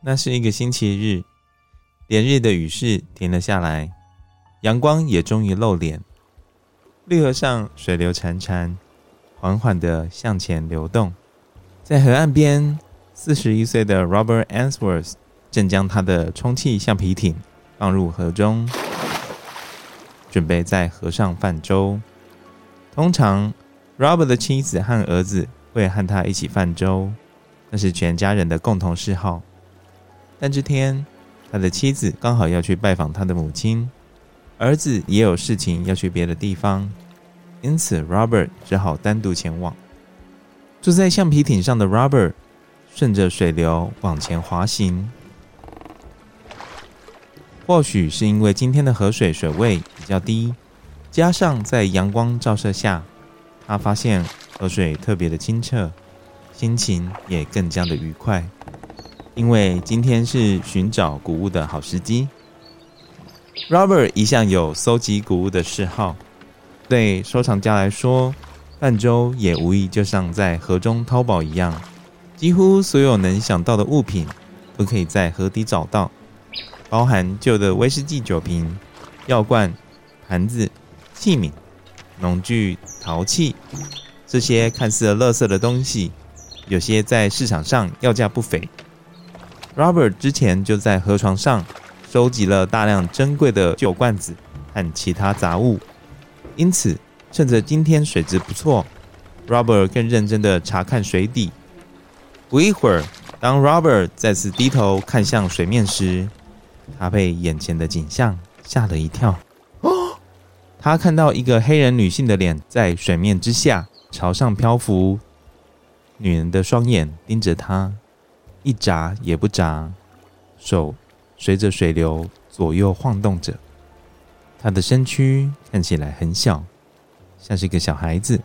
那是一个星期日，连日的雨势停了下来，阳光也终于露脸。绿河上水流潺潺，缓缓地向前流动。在河岸边，四十一岁的 Robert Answorth 正将他的充气橡皮艇放入河中，准备在河上泛舟。通常，Robert 的妻子和儿子会和他一起泛舟，那是全家人的共同嗜好。但这天，他的妻子刚好要去拜访他的母亲，儿子也有事情要去别的地方，因此 Robert 只好单独前往。坐在橡皮艇上的 Robert 顺着水流往前滑行。或许是因为今天的河水水位比较低，加上在阳光照射下，他发现河水特别的清澈，心情也更加的愉快。因为今天是寻找古物的好时机。Robert 一向有搜集古物的嗜好，对收藏家来说，泛舟也无疑就像在河中淘宝一样，几乎所有能想到的物品都可以在河底找到，包含旧的威士忌酒瓶、药罐、盘子、器皿、农具、陶器，这些看似垃圾的东西，有些在市场上要价不菲。Robert 之前就在河床上收集了大量珍贵的旧罐子和其他杂物，因此趁着今天水质不错，Robert 更认真地查看水底。不一会儿，当 Robert 再次低头看向水面时，他被眼前的景象吓了一跳。哦，他看到一个黑人女性的脸在水面之下朝上漂浮，女人的双眼盯着他。一眨也不眨，手随着水流左右晃动着。他的身躯看起来很小，像是个小孩子。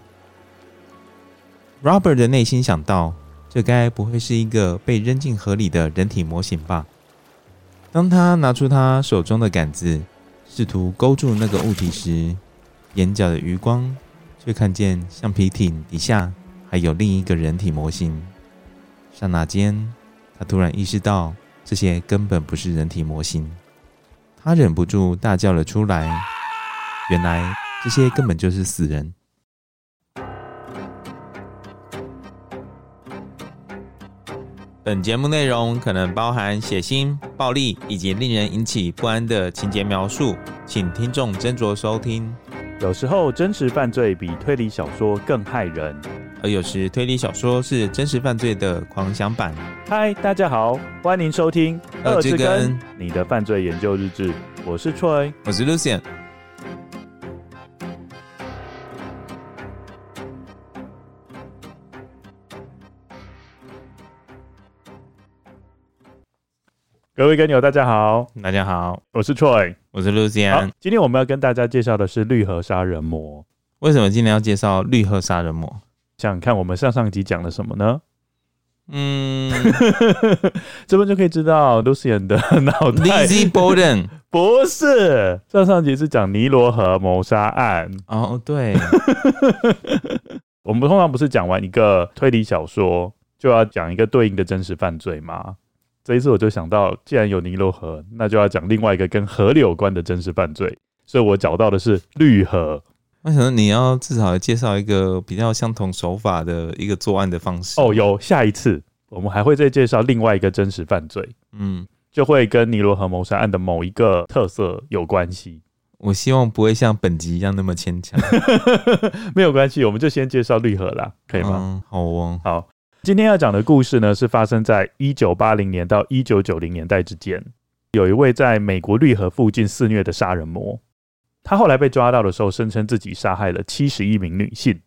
Robert 的内心想到：这该不会是一个被扔进河里的人体模型吧？当他拿出他手中的杆子，试图勾住那个物体时，眼角的余光却看见橡皮艇底下还有另一个人体模型。刹那间。他突然意识到，这些根本不是人体模型，他忍不住大叫了出来。原来这些根本就是死人。本节目内容可能包含血腥、暴力以及令人引起不安的情节描述，请听众斟酌收听。有时候真实犯罪比推理小说更骇人。而有时推理小说是真实犯罪的狂想版。嗨，大家好，欢迎收听《二之根》你的犯罪研究日志。我是 Troy，我是 Lucian。各位跟友，大家好，大家好，我是 Troy，我是 Lucian。今天我们要跟大家介绍的是绿河杀人魔。为什么今天要介绍绿河杀人魔？想看我们上上集讲了什么呢？嗯，这边就可以知道 Lucian 的脑袋。Lizzie Borden 不是，上上集是讲尼罗河谋杀案。哦，对。我们通常不是讲完一个推理小说，就要讲一个对应的真实犯罪吗？这一次我就想到，既然有尼罗河，那就要讲另外一个跟河流有关的真实犯罪，所以我找到的是绿河。为什么你要至少介绍一个比较相同手法的一个作案的方式？哦，有下一次我们还会再介绍另外一个真实犯罪，嗯，就会跟尼罗河谋杀案的某一个特色有关系。我希望不会像本集一样那么牵强，没有关系，我们就先介绍绿河啦，可以吗？嗯、好哦，好，今天要讲的故事呢，是发生在一九八零年到一九九零年代之间，有一位在美国绿河附近肆虐的杀人魔。他后来被抓到的时候，声称自己杀害了七十一名女性，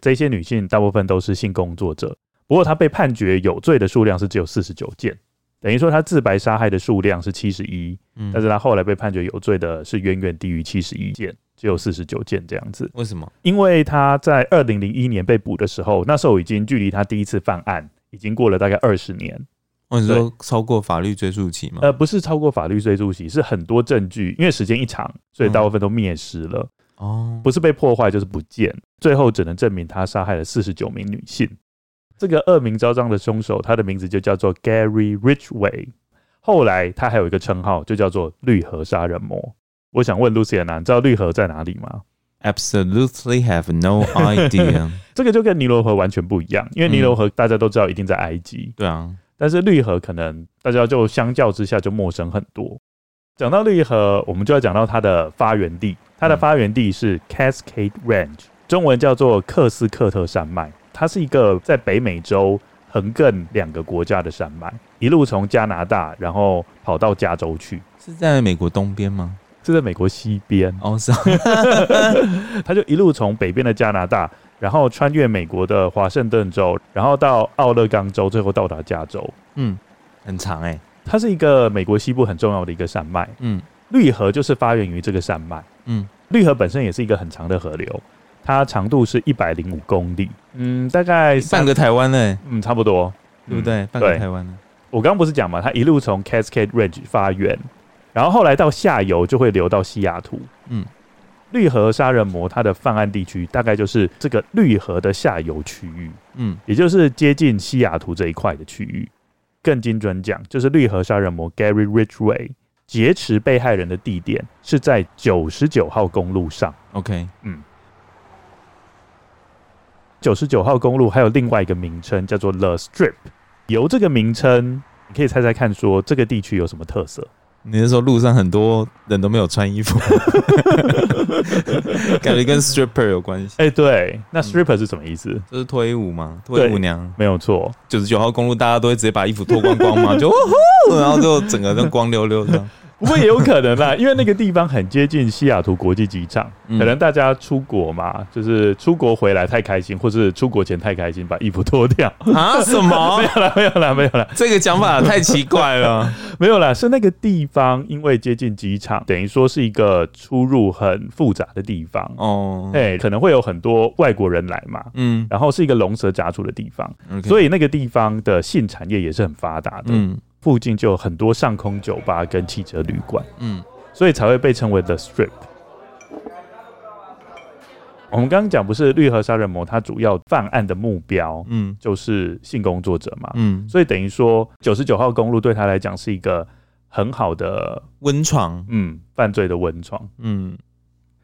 这些女性大部分都是性工作者。不过他被判决有罪的数量是只有四十九件，等于说他自白杀害的数量是七十一，但是他后来被判决有罪的是远远低于七十一件，只有四十九件这样子。为什么？因为他在二零零一年被捕的时候，那时候已经距离他第一次犯案已经过了大概二十年。或者说超过法律追诉期吗？呃，不是超过法律追诉期，是很多证据，因为时间一长，所以大部分都灭失了。哦，不是被破坏就是不见，最后只能证明他杀害了四十九名女性。这个恶名昭彰的凶手，他的名字就叫做 Gary Ridgway。后来他还有一个称号，就叫做绿河杀人魔。我想问 Lucien，你知道绿河在哪里吗？Absolutely have no idea。这个就跟尼罗河完全不一样，因为尼罗河大家都知道一定在埃及。嗯、对啊，但是绿河可能大家就相较之下就陌生很多。讲到绿河，我们就要讲到它的发源地。它的发源地是 Cascade Range，中文叫做克斯克特山脉。它是一个在北美洲横亘两个国家的山脉，一路从加拿大，然后跑到加州去。是在美国东边吗？是在美国西边。哦，是。它就一路从北边的加拿大，然后穿越美国的华盛顿州，然后到奥勒冈州，最后到达加州。嗯，很长哎、欸。它是一个美国西部很重要的一个山脉。嗯，绿河就是发源于这个山脉。嗯，绿河本身也是一个很长的河流。它长度是一百零五公里，嗯，大概半个台湾呢，嗯，差不多，对不对？半个台湾呢。我刚刚不是讲嘛，它一路从 Cascade Ridge 发源，然后后来到下游就会流到西雅图。嗯，绿河杀人魔它的犯案地区大概就是这个绿河的下游区域，嗯，也就是接近西雅图这一块的区域。更精准讲，就是绿河杀人魔 Gary Ridgway 劫持被害人的地点是在九十九号公路上。OK，嗯。九十九号公路还有另外一个名称叫做 The Strip，由这个名称，你可以猜猜看，说这个地区有什么特色？你是说路上很多人都没有穿衣服，感觉跟 stripper 有关系？哎、欸，对，那 stripper 是什么意思？就是脱衣舞吗？脱衣舞娘？没有错。九十九号公路大家都会直接把衣服脱光光嘛，就 然后就整个人光溜溜的。不过也有可能啦，因为那个地方很接近西雅图国际机场，嗯、可能大家出国嘛，就是出国回来太开心，或是出国前太开心，把衣服脱掉啊？什么？没有啦，没有啦，没有啦。这个讲法太奇怪了。没有啦，是那个地方因为接近机场，等于说是一个出入很复杂的地方哦。哎，可能会有很多外国人来嘛，嗯，然后是一个龙蛇杂处的地方.所以那个地方的性产业也是很发达的，嗯。附近就有很多上空酒吧跟汽车旅馆，嗯，所以才会被称为 The Strip。我们刚刚讲不是绿河杀人魔，他主要犯案的目标，嗯，就是性工作者嘛，嗯，所以等于说九十九号公路对他来讲是一个很好的温床，嗯，犯罪的温床，嗯，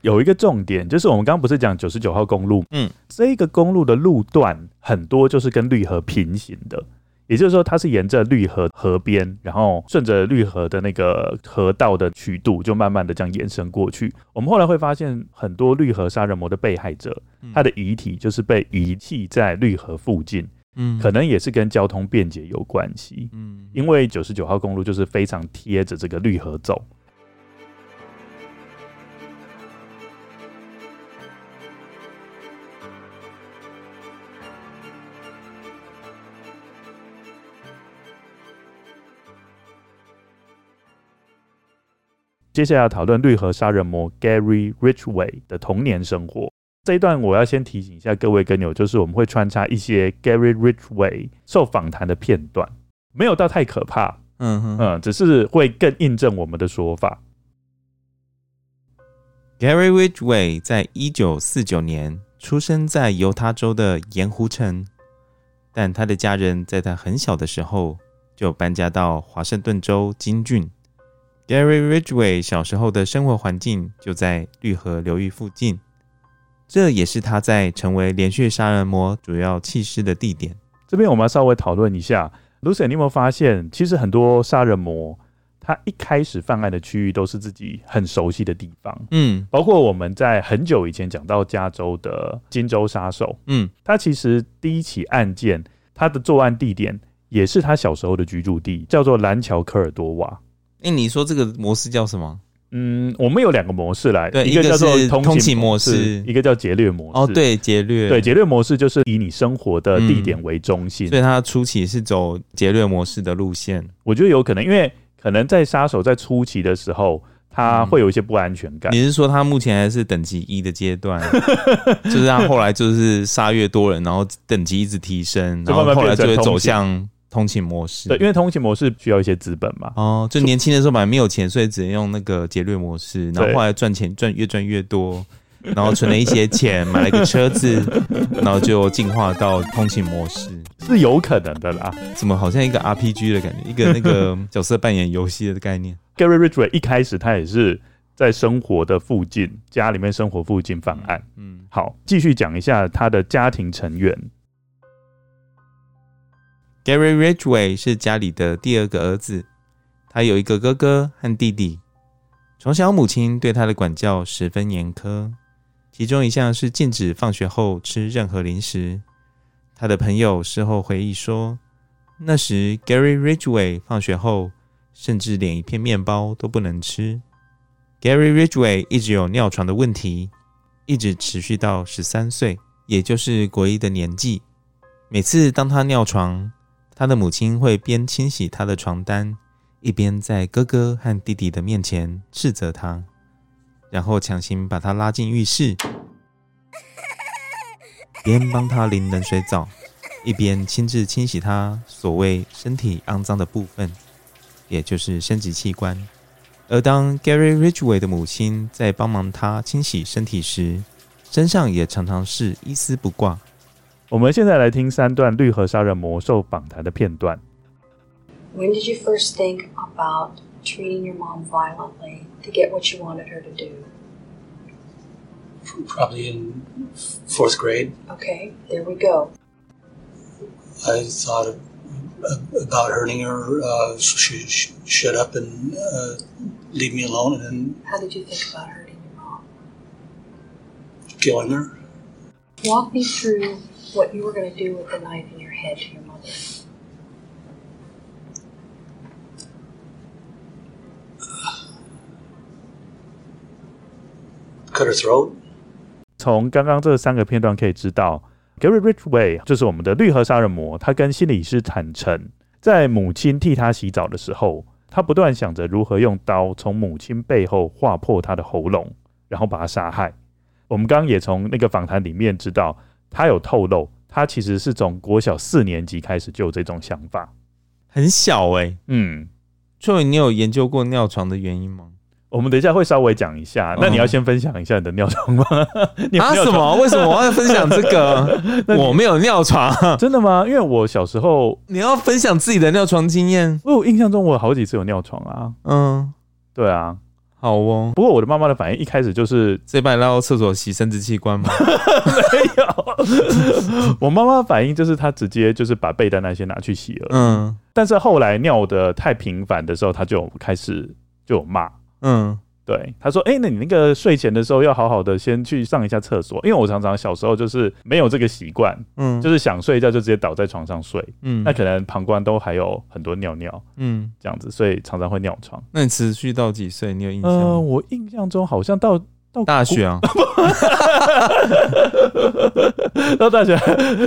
有一个重点就是我们刚刚不是讲九十九号公路，嗯，这个公路的路段很多就是跟绿河平行的。也就是说，它是沿着绿河河边，然后顺着绿河的那个河道的曲度，就慢慢的这样延伸过去。我们后来会发现，很多绿河杀人魔的被害者，他的遗体就是被遗弃在绿河附近，嗯，可能也是跟交通便捷有关系，嗯，因为九十九号公路就是非常贴着这个绿河走。接下来要讨论绿河杀人魔 Gary Ridgway 的童年生活。这一段我要先提醒一下各位跟友，就是我们会穿插一些 Gary Ridgway 受访谈的片段，没有到太可怕，嗯哼嗯，只是会更印证我们的说法。Gary Ridgway 在一九四九年出生在犹他州的盐湖城，但他的家人在他很小的时候就搬家到华盛顿州金郡。Gary Ridgway 小时候的生活环境就在绿河流域附近，这也是他在成为连续杀人魔主要弃尸的地点。这边我们要稍微讨论一下，Lucien，你有没有发现，其实很多杀人魔他一开始犯案的区域都是自己很熟悉的地方，嗯，包括我们在很久以前讲到加州的金州杀手，嗯，他其实第一起案件他的作案地点也是他小时候的居住地，叫做蓝桥科尔多瓦。哎，你说这个模式叫什么？嗯，我们有两个模式来，对，一个叫做通勤模式，一个叫劫掠模式。哦，对，劫掠，对，劫掠模式就是以你生活的地点为中心，嗯、所以它初期是走劫掠模式的路线。我觉得有可能，因为可能在杀手在初期的时候，他会有一些不安全感。嗯、你是说他目前还是等级一的阶段，就是他后来就是杀越多人，然后等级一直提升，然后后来就会走向。通勤模式，对，因为通勤模式需要一些资本嘛。哦，就年轻的时候本来没有钱，所以只能用那个劫掠模式，然后后来赚钱赚越赚越多，然后存了一些钱，买了一个车子，然后就进化到通勤模式，是有可能的啦。怎么好像一个 RPG 的感觉，一个那个角色扮演游戏的概念。Gary Ridgway 一开始他也是在生活的附近，家里面生活附近犯案。嗯，好，继续讲一下他的家庭成员。Gary Ridgway 是家里的第二个儿子，他有一个哥哥和弟弟。从小母亲对他的管教十分严苛，其中一项是禁止放学后吃任何零食。他的朋友事后回忆说，那时 Gary Ridgway 放学后甚至连一片面包都不能吃。Gary Ridgway 一直有尿床的问题，一直持续到十三岁，也就是国一的年纪。每次当他尿床，他的母亲会边清洗他的床单，一边在哥哥和弟弟的面前斥责他，然后强行把他拉进浴室，边帮他淋冷水澡，一边亲自清洗他所谓身体肮脏的部分，也就是生殖器官。而当 Gary Ridgway 的母亲在帮忙他清洗身体时，身上也常常是一丝不挂。我们现在来听三段绿河杀人魔受访谈的片段。When did you first think about treating your mom violently to get what you wanted her to do? Probably in fourth grade. Okay, there we go. I thought of, uh, about hurting her. Uh, she should shut up and uh, leave me alone, and then How did you think about hurting your mom? killing her. Walk me through what you were going to do with the knife in your head to your mother. Cut her throat. 从刚刚这三个片段可以知道，Gary Ridgway 就是我们的绿河杀人魔。他跟心理师坦诚，在母亲替他洗澡的时候，他不断想着如何用刀从母亲背后划破他的喉咙，然后把他杀害。我们刚刚也从那个访谈里面知道，他有透露，他其实是从国小四年级开始就有这种想法，很小哎、欸。嗯，所以你有研究过尿床的原因吗？我们等一下会稍微讲一下。那你要先分享一下你的尿床吗？你啊？什么？为什么我要分享这个？我没有尿床，真的吗？因为我小时候，你要分享自己的尿床经验。因为我印象中我有好几次有尿床啊。嗯，对啊，好哦。不过我的妈妈的反应一开始就是这把你拉到厕所洗生殖器官吗？没有，我妈妈反应就是她直接就是把被单那些拿去洗了。嗯，但是后来尿的太频繁的时候，她就开始就有骂。嗯，对，他说：“哎、欸，那你那个睡前的时候要好好的先去上一下厕所，因为我常常小时候就是没有这个习惯，嗯，就是想睡觉就直接倒在床上睡，嗯，那可能膀胱都还有很多尿尿，嗯，这样子，所以常常会尿床。那你持续到几岁？你有印象？呃，我印象中好像到到大学啊，到大学，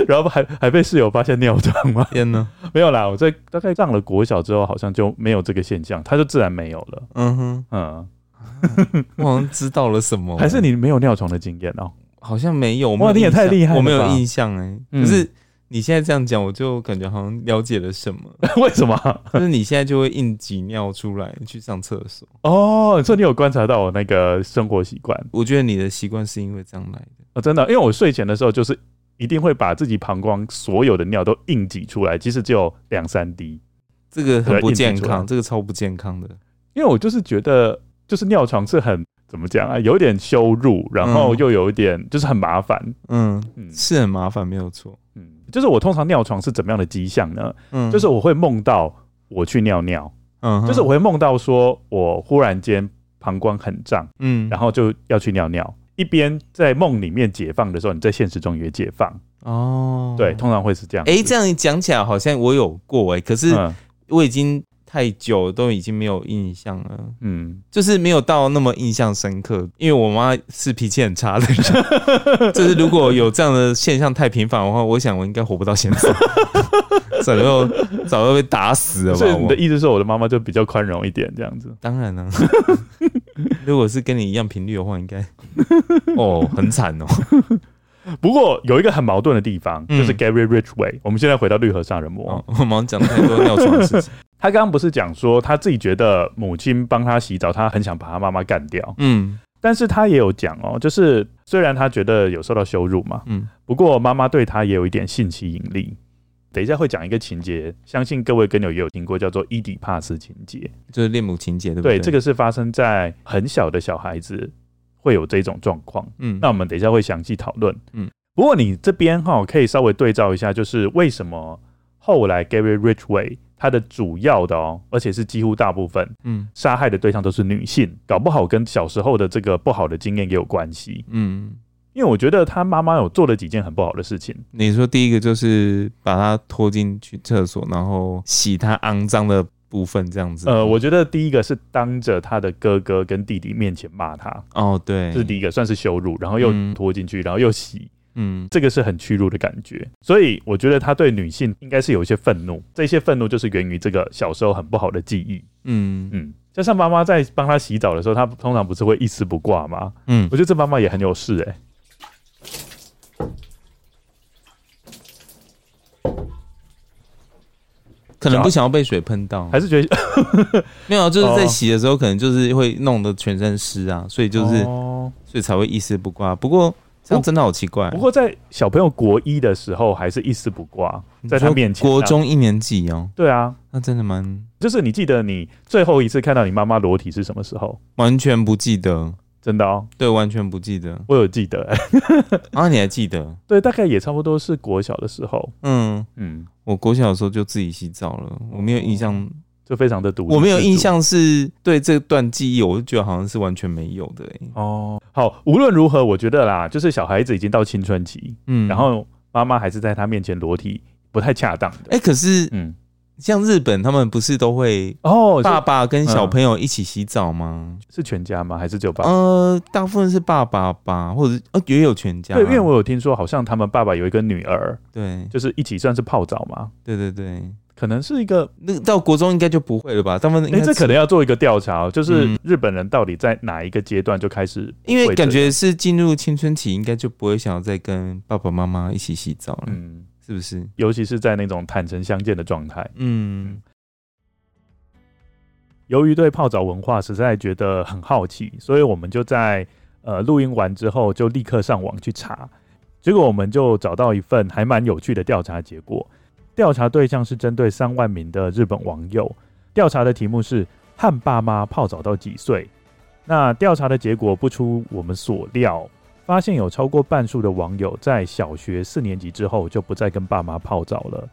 然后还还被室友发现尿床吗？天哪，没有啦，我在大概上了国小之后，好像就没有这个现象，他就自然没有了。嗯哼，嗯，我好像知道了什么，还是你没有尿床的经验哦？好像没有，哇，你也太厉害了，我没有印象哎、欸，可是。你现在这样讲，我就感觉好像了解了什么？为什么？就是你现在就会硬挤尿出来去上厕所哦。你说你有观察到我那个生活习惯？我觉得你的习惯是因为这样来的哦，真的。因为我睡前的时候就是一定会把自己膀胱所有的尿都硬挤出来，即使只有两三滴，这个很不健康，这个超不健康的。因为我就是觉得，就是尿床是很怎么讲啊，有点羞辱，然后又有一点就是很麻烦。嗯嗯，是很麻烦，没有错。嗯。就是我通常尿床是怎么样的迹象呢？嗯，就是我会梦到我去尿尿，嗯，就是我会梦到说我忽然间膀胱很胀，嗯，然后就要去尿尿，一边在梦里面解放的时候，你在现实中也解放。哦，对，通常会是这样。哎、欸，这样讲起来好像我有过哎、欸，可是我已经。太久都已经没有印象了，嗯，就是没有到那么印象深刻，因为我妈是脾气很差的人，就是如果有这样的现象太频繁的话，我想我应该活不到现在，早就早就被打死了吧。所以你的意思是我的妈妈就比较宽容一点这样子？当然了，如果是跟你一样频率的话，应该哦很惨哦。不过有一个很矛盾的地方，就是 Gary Ridgway。我们现在回到绿河杀人魔，我们讲太多尿床的事情。他刚刚不是讲说他自己觉得母亲帮他洗澡，他很想把他妈妈干掉。嗯，但是他也有讲哦，就是虽然他觉得有受到羞辱嘛，嗯，不过妈妈对他也有一点性吸引力。等一下会讲一个情节，相信各位跟友也有听过，叫做伊底帕斯情节，就是恋母情节，对不对？对，这个是发生在很小的小孩子会有这种状况。嗯，那我们等一下会详细讨论。嗯，不过你这边哈可以稍微对照一下，就是为什么后来 Gary Ridgway 他的主要的哦，而且是几乎大部分，嗯，杀害的对象都是女性，搞不好跟小时候的这个不好的经验也有关系。嗯。因为我觉得他妈妈有做了几件很不好的事情。你说第一个就是把他拖进去厕所，然后洗他肮脏的部分，这样子。呃，我觉得第一个是当着他的哥哥跟弟弟面前骂他。哦，对，这是第一个，算是羞辱，然后又拖进去，然后又洗。嗯，这个是很屈辱的感觉。所以我觉得他对女性应该是有一些愤怒，这些愤怒就是源于这个小时候很不好的记忆。嗯嗯，加上妈妈在帮他洗澡的时候，他通常不是会一丝不挂吗？嗯，我觉得这妈妈也很有事哎、欸。可能不想要被水喷到，还是觉得 没有，就是在洗的时候，可能就是会弄得全身湿啊，所以就是，所以才会一丝不挂。不过这样真的好奇怪。不过在小朋友国一的时候，还是一丝不挂，在他面前。国中一年级哦，对啊，那真的蛮……就是你记得你最后一次看到你妈妈裸体是什么时候？完全不记得。真的哦，对，完全不记得。我有记得，啊，你还记得？对，大概也差不多是国小的时候。嗯嗯，我国小的时候就自己洗澡了，我没有印象，就非常的独立。我没有印象是对这段记忆，我就觉得好像是完全没有的。哦，好，无论如何，我觉得啦，就是小孩子已经到青春期，嗯，然后妈妈还是在他面前裸体，不太恰当的。哎，可是，嗯。像日本，他们不是都会哦，爸爸跟小朋友一起洗澡吗？是全家吗？还是只有爸？呃，大部分是爸爸吧，或者呃也有全家。对，因为我有听说，好像他们爸爸有一个女儿，对，就是一起算是泡澡嘛。对对对，可能是一个那到国中应该就不会了吧？他们哎，这可能要做一个调查，就是日本人到底在哪一个阶段就开始？因为感觉是进入青春期，应该就不会想要再跟爸爸妈妈一起洗澡了。嗯。是不是？尤其是在那种坦诚相见的状态。嗯。由于对泡澡文化实在觉得很好奇，所以我们就在呃录音完之后就立刻上网去查。结果我们就找到一份还蛮有趣的调查结果。调查对象是针对三万名的日本网友。调查的题目是“和爸妈泡澡到几岁”。那调查的结果不出我们所料。发现有超过半数的网友在小学四年级之后就不再跟爸妈泡澡了。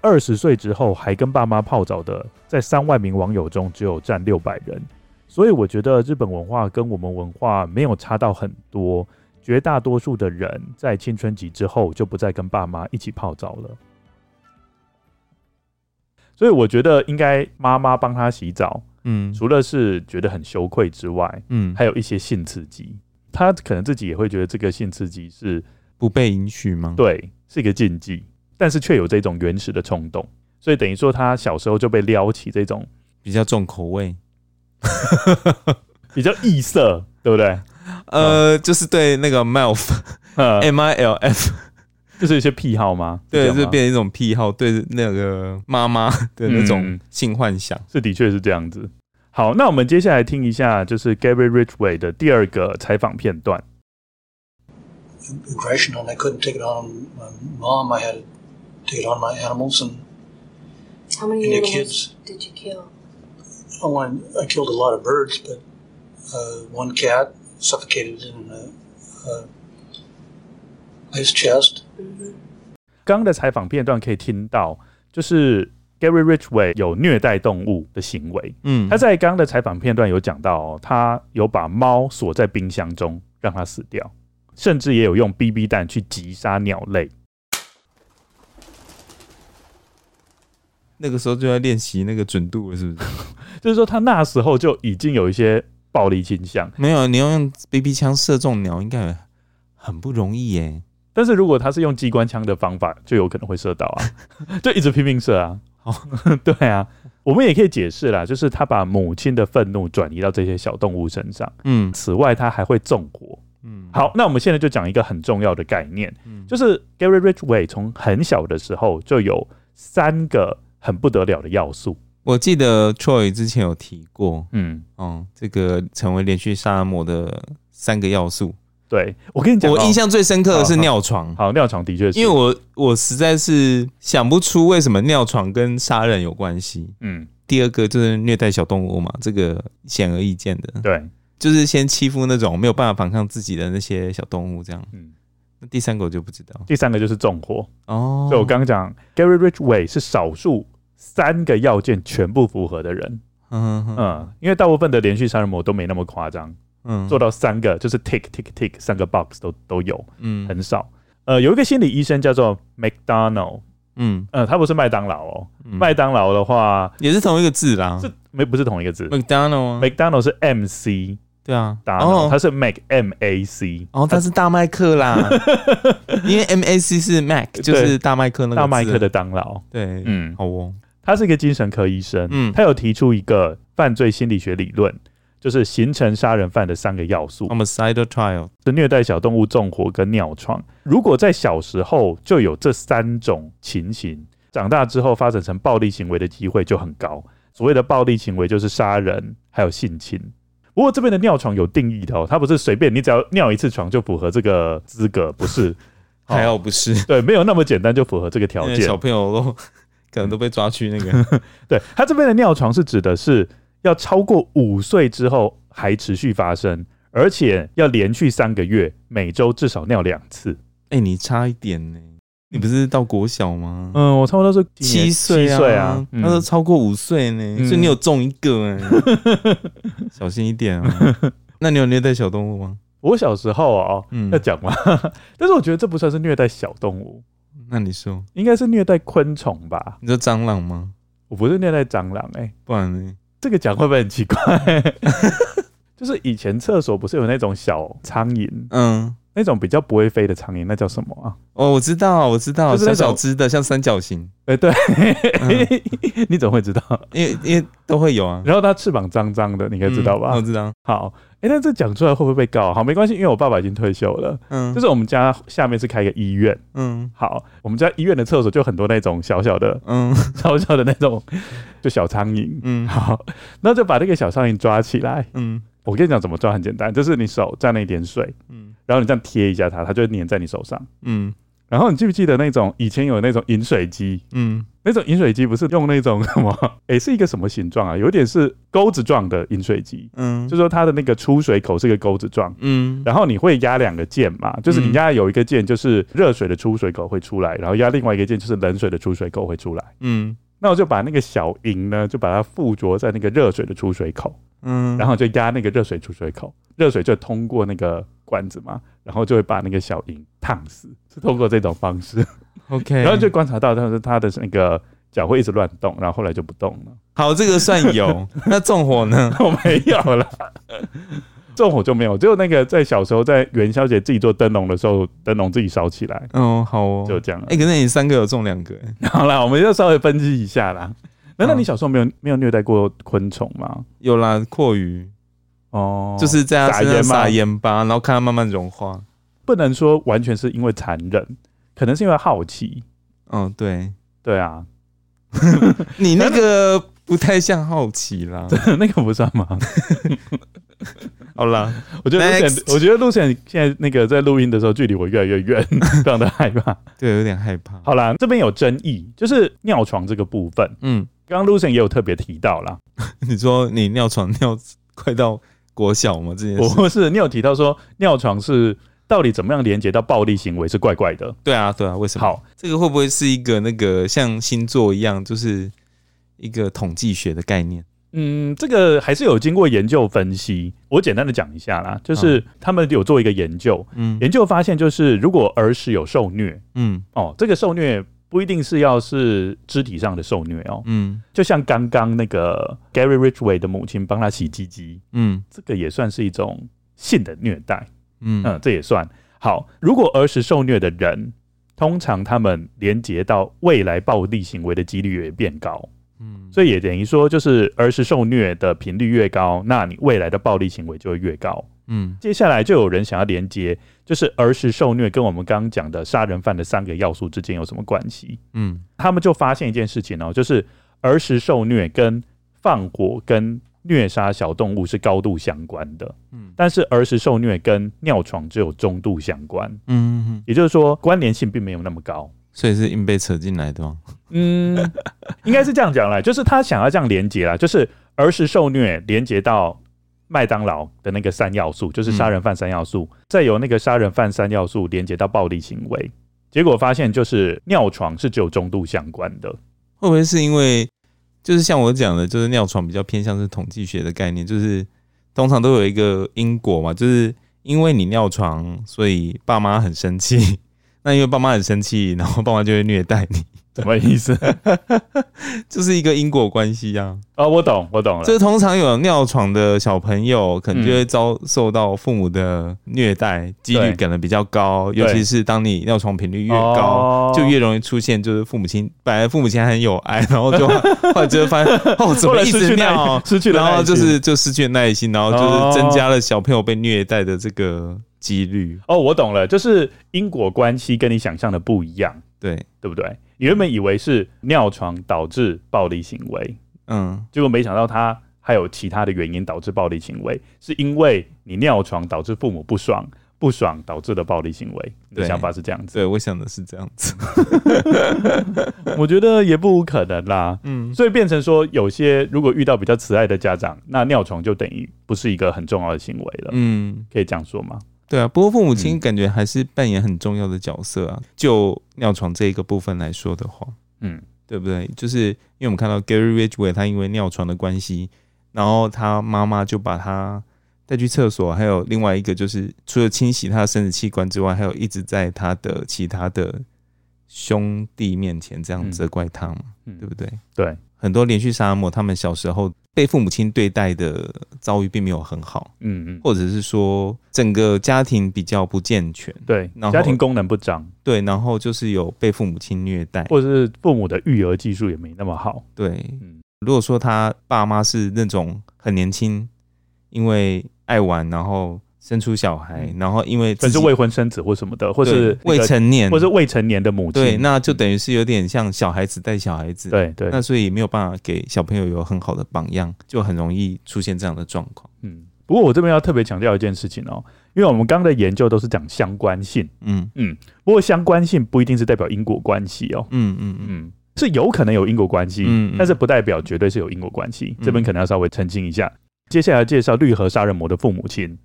二十岁之后还跟爸妈泡澡的，在三万名网友中只有占六百人。所以我觉得日本文化跟我们文化没有差到很多。绝大多数的人在青春期之后就不再跟爸妈一起泡澡了。所以我觉得应该妈妈帮他洗澡，嗯，除了是觉得很羞愧之外，嗯，还有一些性刺激。他可能自己也会觉得这个性刺激是不被允许吗？对，是一个禁忌，但是却有这种原始的冲动，所以等于说他小时候就被撩起这种比较重口味，比较异色，对不对？呃，就是对那个 MILF，M I L F，就是一些癖好吗？对，就变成一种癖好，对那个妈妈的那种性幻想，是、嗯、的确是这样子。好，那我们接下来听一下，就是 Gary Ridgway 的第二个采访片段。Aggression, and I couldn't take it on my mom. I had to take it on my animals and how many and animals kids. did you kill? Oh, I killed a lot of birds, but uh, one cat suffocated in uh, uh, his chest. 刚刚的采访片段可以听到，就是。Gary Richway 有虐待动物的行为。嗯，他在刚刚的采访片段有讲到、哦，他有把猫锁在冰箱中让它死掉，甚至也有用 BB 弹去击杀鸟类。那个时候就在练习那个准度了，是不是？就是说他那时候就已经有一些暴力倾向。没有，你要用 BB 枪射中鸟，应该很不容易耶。但是如果他是用机关枪的方法，就有可能会射到啊，就一直拼命射啊。哦，对啊，我们也可以解释啦，就是他把母亲的愤怒转移到这些小动物身上。嗯，此外他还会纵火。嗯，好，那我们现在就讲一个很重要的概念，嗯，就是 Gary Ridgway 从很小的时候就有三个很不得了的要素。我记得 Troy 之前有提过，嗯，哦，这个成为连续杀人魔的三个要素。对，我跟你讲，我印象最深刻的是尿床。好，尿床的确是，因为我我实在是想不出为什么尿床跟杀人有关系。嗯，第二个就是虐待小动物嘛，这个显而易见的。对，就是先欺负那种没有办法反抗自己的那些小动物，这样。嗯，那第三个我就不知道。第三个就是纵火。哦，所以我刚刚讲，Gary Ridgway 是少数三个要件全部符合的人。嗯嗯，因为大部分的连续杀人魔都没那么夸张。嗯，做到三个就是 tick tick tick 三个 box 都都有，嗯，很少。呃，有一个心理医生叫做 McDonald，嗯，呃，他不是麦当劳哦，麦当劳的话也是同一个字啦，是没不是同一个字，McDonald，McDonald 是 M C，对啊，哦，他是 Mac M A C，哦，他是大麦克啦，因为 M A C 是 Mac，就是大麦克那个大麦克的当劳，对，嗯，好哦，他是一个精神科医生，嗯，他有提出一个犯罪心理学理论。就是形成杀人犯的三个要素 trial 是虐待小动物、纵火跟尿床。如果在小时候就有这三种情形，长大之后发展成暴力行为的机会就很高。所谓的暴力行为就是杀人还有性侵。不过这边的尿床有定义的哦，它不是随便你只要尿一次床就符合这个资格，不是？还好不是？对，没有那么简单就符合这个条件。小朋友都可能都被抓去那个。对，他这边的尿床是指的是。要超过五岁之后还持续发生，而且要连续三个月，每周至少尿两次。哎、欸，你差一点呢？你不是到国小吗？嗯，我差不多是七岁啊。七岁啊，他说超过五岁呢，嗯、所以你有中一个哎，小心一点啊。那你有虐待小动物吗？我小时候啊，嗯，要讲吗？但是我觉得这不算是虐待小动物。那你说，应该是虐待昆虫吧？你说蟑螂吗？我不是虐待蟑螂哎、欸，不然呢？这个讲会不会很奇怪？就是以前厕所不是有那种小苍蝇，嗯，那种比较不会飞的苍蝇，那叫什么啊？哦，我知道，我知道，小小只的，像三角形。哎，对，你怎么会知道？因为因为都会有啊。然后它翅膀脏脏的，你应该知道吧？我知道。好。哎，那这讲出来会不会被告？好，没关系，因为我爸爸已经退休了。嗯，就是我们家下面是开个医院。嗯，好，我们家医院的厕所就很多那种小小的，嗯，小小的那种，就小苍蝇。嗯，好，那就把那个小苍蝇抓起来。嗯，我跟你讲怎么抓，很简单，就是你手沾了一点水，嗯，然后你这样贴一下它，它就会粘在你手上。嗯。然后你记不记得那种以前有那种饮水机？嗯，那种饮水机不是用那种什么？诶，是一个什么形状啊？有点是钩子状的饮水机。嗯，就说它的那个出水口是个钩子状。嗯，然后你会压两个键嘛？就是你压有一个键，就是热水的出水口会出来，然后压另外一个键，就是冷水的出水口会出来。嗯，那我就把那个小银呢，就把它附着在那个热水的出水口。嗯，然后就压那个热水出水口，热水就通过那个管子嘛。然后就会把那个小蝇烫死，是通过这种方式。OK，然后就观察到，他说他的那个脚会一直乱动，然后后来就不动了。好，这个算有。那纵火呢？我没有了，纵火就没有。只有那个在小时候在元宵节自己做灯笼的时候，灯笼自己烧起来。哦，好哦，就这样。哎，可是你三个有中两个。好啦，我们就稍微分析一下啦。难道你小时候没有没有虐待过昆虫吗？有啦，蛞蝓。哦，就是这样撒盐撒盐巴，然后看它慢慢融化。不能说完全是因为残忍，可能是因为好奇。嗯，对，对啊，你那个 不太像好奇啦，那个不算吗？好啦，我觉得 Next 我觉得陆显现在那个在录音的时候，距离我越来越远，非常的害怕。对，有点害怕。好啦，这边有争议，就是尿床这个部分。嗯，刚刚陆显也有特别提到啦。你说你尿床尿快到。国小吗？这件事不是，你有提到说尿床是到底怎么样连接到暴力行为是怪怪的。对啊，对啊，为什么？好，这个会不会是一个那个像星座一样，就是一个统计学的概念？嗯，这个还是有经过研究分析。我简单的讲一下啦，就是他们有做一个研究，嗯，研究发现就是如果儿时有受虐，嗯，哦，这个受虐。不一定是要是肢体上的受虐哦，嗯，就像刚刚那个 Gary Ridgway 的母亲帮他洗鸡鸡，嗯，这个也算是一种性的虐待，嗯。嗯，这也算。好。如果儿时受虐的人，通常他们连接到未来暴力行为的几率也变高，嗯，所以也等于说，就是儿时受虐的频率越高，那你未来的暴力行为就会越高。嗯，接下来就有人想要连接，就是儿时受虐跟我们刚刚讲的杀人犯的三个要素之间有什么关系？嗯，他们就发现一件事情哦，就是儿时受虐跟放火跟虐杀小动物是高度相关的，嗯，但是儿时受虐跟尿床只有中度相关，嗯。哼，也就是说关联性并没有那么高，所以是硬被扯进来的吗？嗯，应该是这样讲啦，就是他想要这样连接啦，就是儿时受虐连接到麦当劳的那个三要素，就是杀人犯三要素，嗯、再由那个杀人犯三要素连接到暴力行为，结果发现就是尿床是只有中度相关的，会不会是因为？就是像我讲的，就是尿床比较偏向是统计学的概念，就是通常都有一个因果嘛，就是因为你尿床，所以爸妈很生气，那因为爸妈很生气，然后爸妈就会虐待你。什么意思？就是一个因果关系呀。哦，我懂，我懂了。就是通常有尿床的小朋友，可能就会遭受到父母的虐待，几率可能比较高。尤其是当你尿床频率越高，就越容易出现，就是父母亲本来父母亲很有爱，然后就 后来就会发现哦，怎么一直尿，失去了，然后就是就失去了耐心，然后就是增加了小朋友被虐待的这个几率。哦，我懂了，就是因果关系跟你想象的不一样，对，对不对？你原本以为是尿床导致暴力行为，嗯，结果没想到他还有其他的原因导致暴力行为，是因为你尿床导致父母不爽，不爽导致的暴力行为。你的想法是这样子？对，我想的是这样子。我觉得也不无可能啦，嗯，所以变成说，有些如果遇到比较慈爱的家长，那尿床就等于不是一个很重要的行为了，嗯，可以这样说吗？对啊，不过父母亲感觉还是扮演很重要的角色啊。嗯、就尿床这一个部分来说的话，嗯，对不对？就是因为我们看到 Gary Ridgway 他因为尿床的关系，然后他妈妈就把他带去厕所，还有另外一个就是除了清洗他的生殖器官之外，还有一直在他的其他的兄弟面前这样责怪他嘛，嗯、对不对？对。很多连续杀人魔，他们小时候被父母亲对待的遭遇并没有很好，嗯嗯，或者是说整个家庭比较不健全，对，家庭功能不彰，对，然后就是有被父母亲虐待，或者是父母的育儿技术也没那么好，对，嗯，如果说他爸妈是那种很年轻，因为爱玩，然后。生出小孩，然后因为这是未婚生子或什么的，或是未成年，或是未成年的母亲，对，那就等于是有点像小孩子带小孩子，对对，那所以没有办法给小朋友有很好的榜样，就很容易出现这样的状况。嗯，不过我这边要特别强调一件事情哦，因为我们刚刚的研究都是讲相关性，嗯。嗯，不过相关性不一定是代表因果关系哦，嗯嗯嗯，是有可能有因果关系，嗯，但是不代表绝对是有因果关系，这边可能要稍微澄清一下。接下来介绍绿河杀人魔的父母亲。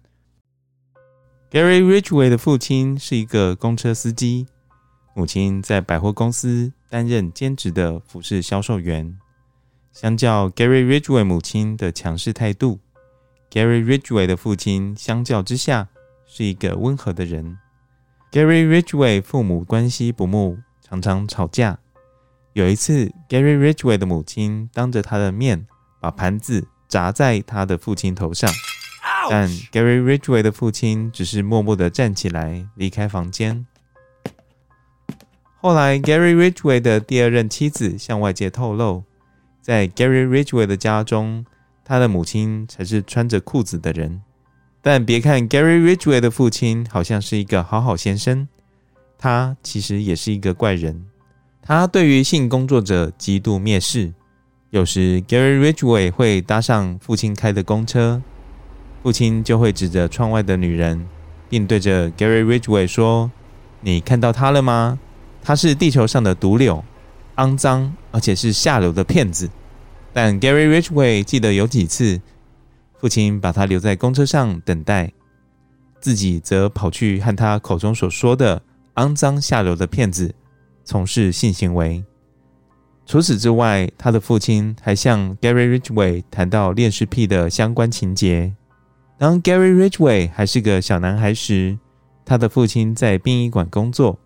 Gary Ridgway 的父亲是一个公车司机，母亲在百货公司担任兼职的服饰销售员。相较 Gary Ridgway 母亲的强势态度，Gary Ridgway 的父亲相较之下是一个温和的人。Gary Ridgway 父母关系不睦，常常吵架。有一次，Gary Ridgway 的母亲当着他的面把盘子砸在他的父亲头上。但 Gary Ridgway 的父亲只是默默的站起来离开房间。后来，Gary Ridgway 的第二任妻子向外界透露，在 Gary Ridgway 的家中，他的母亲才是穿着裤子的人。但别看 Gary Ridgway 的父亲好像是一个好好先生，他其实也是一个怪人。他对于性工作者极度蔑视，有时 Gary Ridgway 会搭上父亲开的公车。父亲就会指着窗外的女人，并对着 Gary Ridgway 说：“你看到她了吗？她是地球上的毒瘤，肮脏而且是下流的骗子。”但 Gary Ridgway 记得有几次，父亲把他留在公车上等待，自己则跑去和他口中所说的肮脏下流的骗子从事性行为。除此之外，他的父亲还向 Gary Ridgway 谈到恋尸癖的相关情节。当 Gary Ridgway 还是个小男孩时，他的父亲在殡仪馆工作。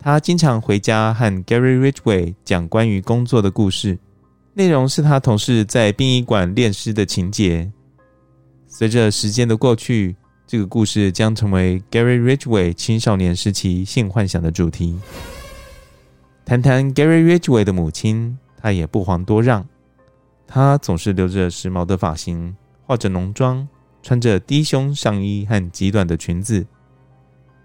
他经常回家和 Gary Ridgway 讲关于工作的故事，内容是他同事在殡仪馆恋尸的情节。随着时间的过去，这个故事将成为 Gary Ridgway 青少年时期性幻想的主题。谈谈 Gary Ridgway 的母亲，她也不遑多让。她总是留着时髦的发型，化着浓妆。穿着低胸上衣和极短的裙子，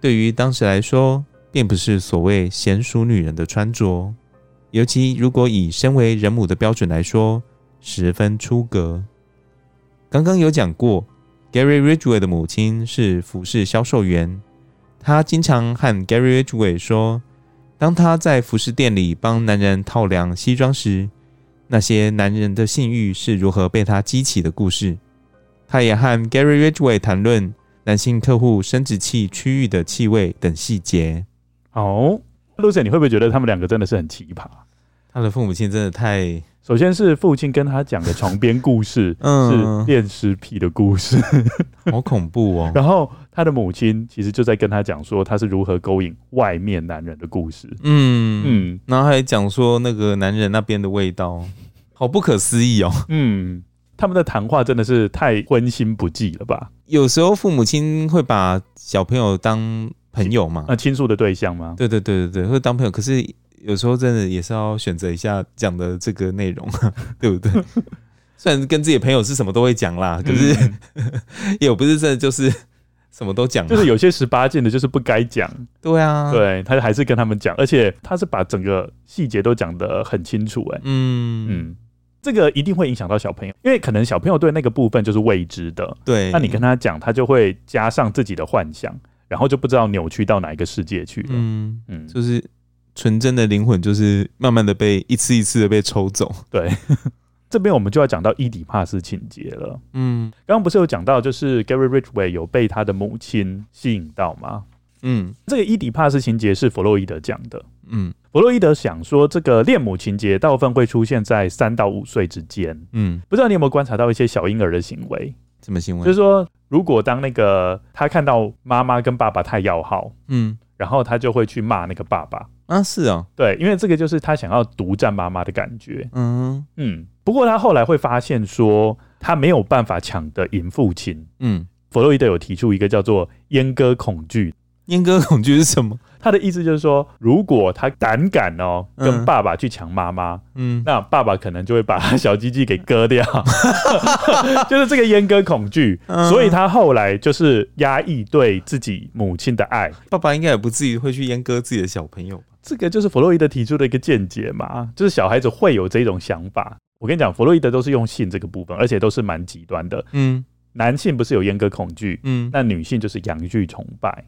对于当时来说，并不是所谓娴熟女人的穿着。尤其如果以身为人母的标准来说，十分出格。刚刚有讲过，Gary Ridgway 的母亲是服饰销售员，她经常和 Gary Ridgway 说，当他在服饰店里帮男人套量西装时，那些男人的性欲是如何被他激起的故事。他也和 Gary Ridgway 谈论男性客户生殖器区域的气味等细节。哦，Lucien，你会不会觉得他们两个真的是很奇葩？他的父母亲真的太……首先是父亲跟他讲的床边故事，嗯，是恋尸癖的故事，好恐怖哦。然后他的母亲其实就在跟他讲说他是如何勾引外面男人的故事，嗯嗯，然后还讲说那个男人那边的味道，好不可思议哦。嗯，他们的谈话真的是太荤腥不忌了吧？有时候父母亲会把小朋友当朋友嘛，那倾诉的对象吗？对对对对对，会当朋友，可是。有时候真的也是要选择一下讲的这个内容，对不对？虽然跟自己的朋友是什么都会讲啦，可是 也不是真的就是什么都讲，就是有些十八禁的，就是不该讲。对啊，对，他还是跟他们讲，而且他是把整个细节都讲得很清楚。哎，嗯嗯，这个一定会影响到小朋友，因为可能小朋友对那个部分就是未知的。对，那你跟他讲，他就会加上自己的幻想，然后就不知道扭曲到哪一个世界去了。嗯嗯，就是。纯真的灵魂就是慢慢的被一次一次的被抽走。对，这边我们就要讲到伊底帕斯情节了。嗯，刚刚不是有讲到，就是 Gary Ridgway 有被他的母亲吸引到吗？嗯，这个伊底帕斯情节是弗洛伊德讲的。嗯，弗洛伊德想说，这个恋母情节大部分会出现在三到五岁之间。嗯，不知道你有没有观察到一些小婴儿的行为？什么行为？就是说，如果当那个他看到妈妈跟爸爸太要好，嗯，然后他就会去骂那个爸爸。啊，是啊，对，因为这个就是他想要独占妈妈的感觉。嗯嗯，不过他后来会发现说，他没有办法抢得赢父亲。嗯，弗洛伊德有提出一个叫做阉割恐惧。阉割恐惧是什么？他的意思就是说，如果他胆敢哦跟爸爸去抢妈妈，嗯，那爸爸可能就会把他小鸡鸡给割掉，就是这个阉割恐惧，嗯，所以他后来就是压抑对自己母亲的爱。爸爸应该也不至于会去阉割自己的小朋友吧。这个就是弗洛伊德提出的一个见解嘛，就是小孩子会有这种想法。我跟你讲，弗洛伊德都是用性这个部分，而且都是蛮极端的。嗯，男性不是有阉割恐惧，嗯，那女性就是阳具崇拜。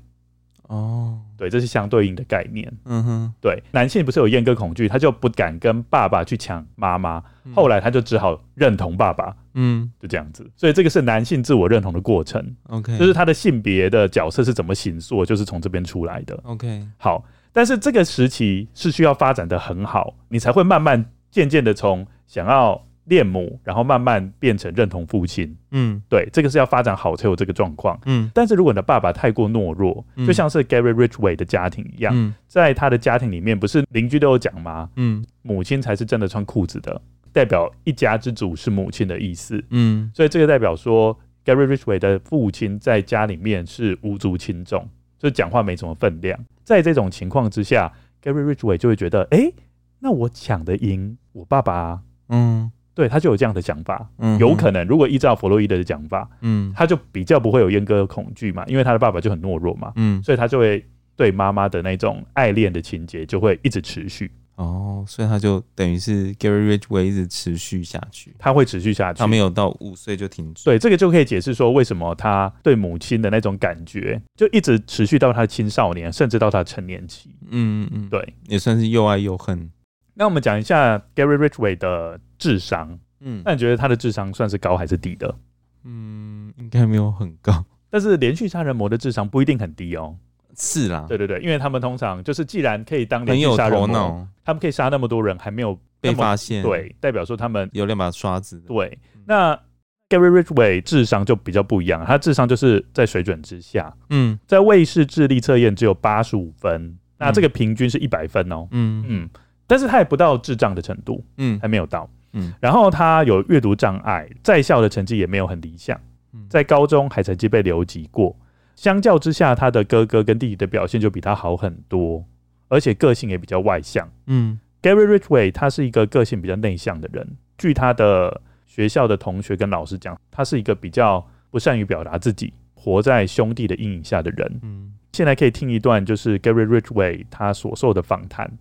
哦，对，这是相对应的概念。嗯哼，对，男性不是有阉割恐惧，他就不敢跟爸爸去抢妈妈，嗯，后来他就只好认同爸爸。嗯，就这样子，所以这个是男性自我认同的过程。OK，就是他的性别的角色是怎么形塑，就是从这边出来的。OK，好，但是这个时期是需要发展的很好，你才会慢慢渐渐的从想要。恋母，然后慢慢变成认同父亲。嗯，对，这个是要发展好才有这个状况。嗯，但是如果你的爸爸太过懦弱，嗯、就像是 Gary Richway 的家庭一样，嗯、在他的家庭里面，不是邻居都有讲吗？嗯，母亲才是真的穿裤子的，代表一家之主是母亲的意思。嗯，所以这个代表说 Gary Richway 的父亲在家里面是无足轻重，就讲话没什么分量。在这种情况之下，Gary Richway 就会觉得，哎、欸，那我抢得赢我爸爸啊。嗯。对，他就有这样的想法，嗯，有可能如果依照弗洛伊德的讲法，嗯，他就比较不会有阉割恐惧嘛，因为他的爸爸就很懦弱嘛，嗯，所以他就会对妈妈的那种爱恋的情节就会一直持续。哦，所以他就等于是 Gary Ridgway 一直持续下去，他会持续下去，他没有到五岁就停止。对，这个就可以解释说为什么他对母亲的那种感觉就一直持续到他青少年，甚至到他成年期。嗯嗯嗯，对，也算是又爱又恨。那我们讲一下 Gary Ridgway 的智商，嗯，那你觉得他的智商算是高还是低的？嗯，应该没有很高，但是连续杀人魔的智商不一定很低哦。是啦，对对对，因为他们通常就是既然可以当连续杀人魔，他们可以杀那么多人还没有被发现，对，代表说他们有两把刷子。对，那 Gary Ridgway 智商就比较不一样，他智商就是在水准之下，嗯，在卫士智力测验只有八十五分，那这个平均是一百分哦，嗯。嗯。但是他也不到智障的程度，嗯，还没有到，嗯。然后他有阅读障碍，在校的成绩也没有很理想，在高中还曾经被留级过。相较之下，他的哥哥跟弟弟的表现就比他好很多，而且个性也比较外向，嗯。Gary Ridgway 他是一个个性比较内向的人，据他的学校的同学跟老师讲，他是一个比较不善于表达自己，活在兄弟的阴影下的人。嗯，现在可以听一段，就是 Gary Ridgway 他所受的访谈。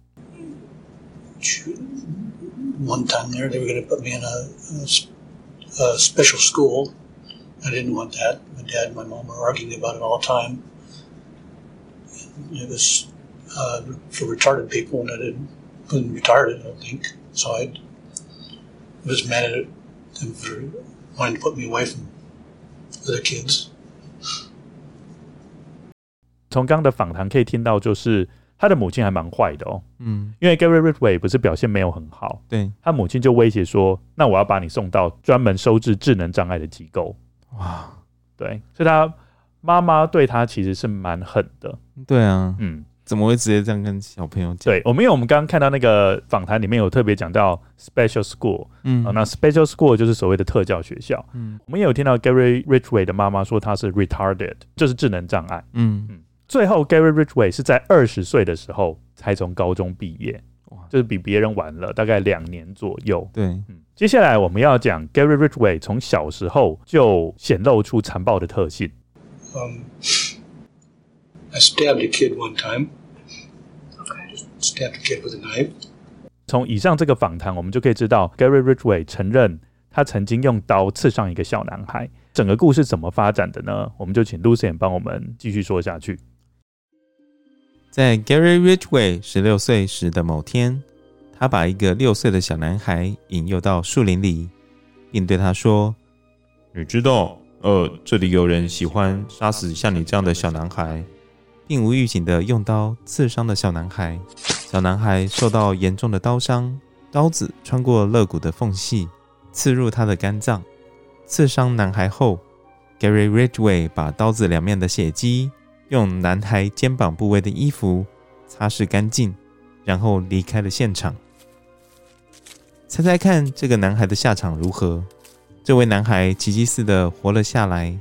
one time there, they were going to put me in a, a, a special school I didn't want that. My dad and my mom were arguing about it all the time. And it was uh, for retarded people, and I didn't wasn't retarded. I don't think so. I was mad at them for wanting to put me away from other kids. 从刚刚的访谈可以听到，就是 他的母亲还蛮坏的哦。嗯，因为 Gary Ridgway 不是表现没有很好，对，他母亲就威胁说：“那我要把你送到专门收治智能障碍的机构。”哇，对，所以他妈妈对他其实是蛮狠的。对啊，嗯，怎么会直接这样跟小朋友讲？对，我们因为我们刚刚看到那个访谈里面有特别讲到 special school，嗯，哦，那 special school 就是所谓的特教学校。嗯，我们也有听到 Gary Ridgway 的妈妈说他是 retarded，就是智能障碍。嗯嗯，最后 Gary Ridgway 是在二十岁的时候才从高中毕业，哇就是比别人晚了大概两年左右。对，嗯，接下来我们要讲 Gary Ridgway 从小时候就显露出残暴的特性。Um, I stabbed a kid one time. Okay. Stabbed a kid with a knife. 从以上这个访谈，我们就可以知道 Gary Ridgway 承认他曾经用刀刺伤一个小男孩。整个故事怎么发展的呢？我们就请 Lucien 帮我们继续说下去。在 Gary Ridgway 十六岁时的某天，他把一个六岁的小男孩引诱到树林里，并对他说：“你知道，呃，这里有人喜欢杀死像你这样的小男孩。”并无预警地用刀刺伤了小男孩。小男孩受到严重的刀伤，刀子穿过肋骨的缝隙，刺入他的肝脏。刺伤男孩后，Gary Ridgway 把刀子两面的血迹用男孩肩膀部位的衣服擦拭干净，然后离开了现场。猜猜看，这个男孩的下场如何？这位男孩奇迹似的活了下来。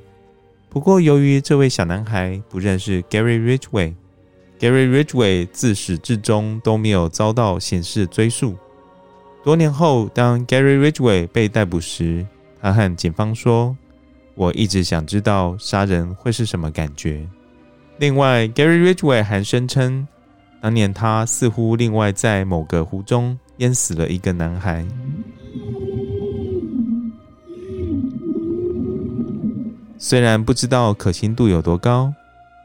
不过，由于这位小男孩不认识 Gary Ridgway，Gary Ridgway 自始至终都没有遭到刑事追诉。多年后，当 Gary Ridgway 被逮捕时，他和警方说：“我一直想知道杀人会是什么感觉。”另外，Gary Ridgway 还声称，当年他似乎另外在某个湖中淹死了一个男孩。虽然不知道可信度有多高，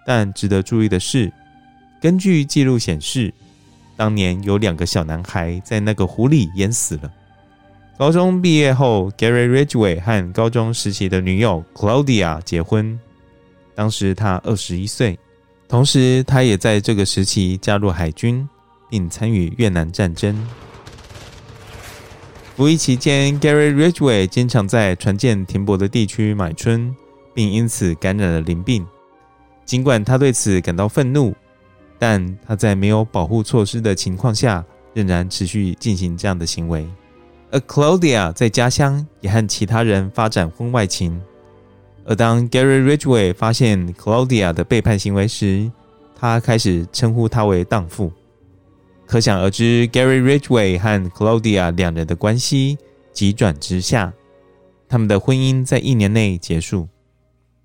但值得注意的是，根据记录显示，当年有两个小男孩在那个湖里淹死了。高中毕业后，Gary Ridgway 和高中时期的女友 Claudia 结婚，当时他二十一岁。同时，他也在这个时期加入海军，并参与越南战争。服役期间，Gary Ridgway 经常在船舰停泊的地区买春。并因此感染了淋病。尽管他对此感到愤怒，但他在没有保护措施的情况下，仍然持续进行这样的行为。而 Claudia 在家乡也和其他人发展婚外情。而当 Gary Ridgway 发现 Claudia 的背叛行为时，他开始称呼她为荡妇。可想而知，Gary Ridgway 和 Claudia 两人的关系急转直下，他们的婚姻在一年内结束。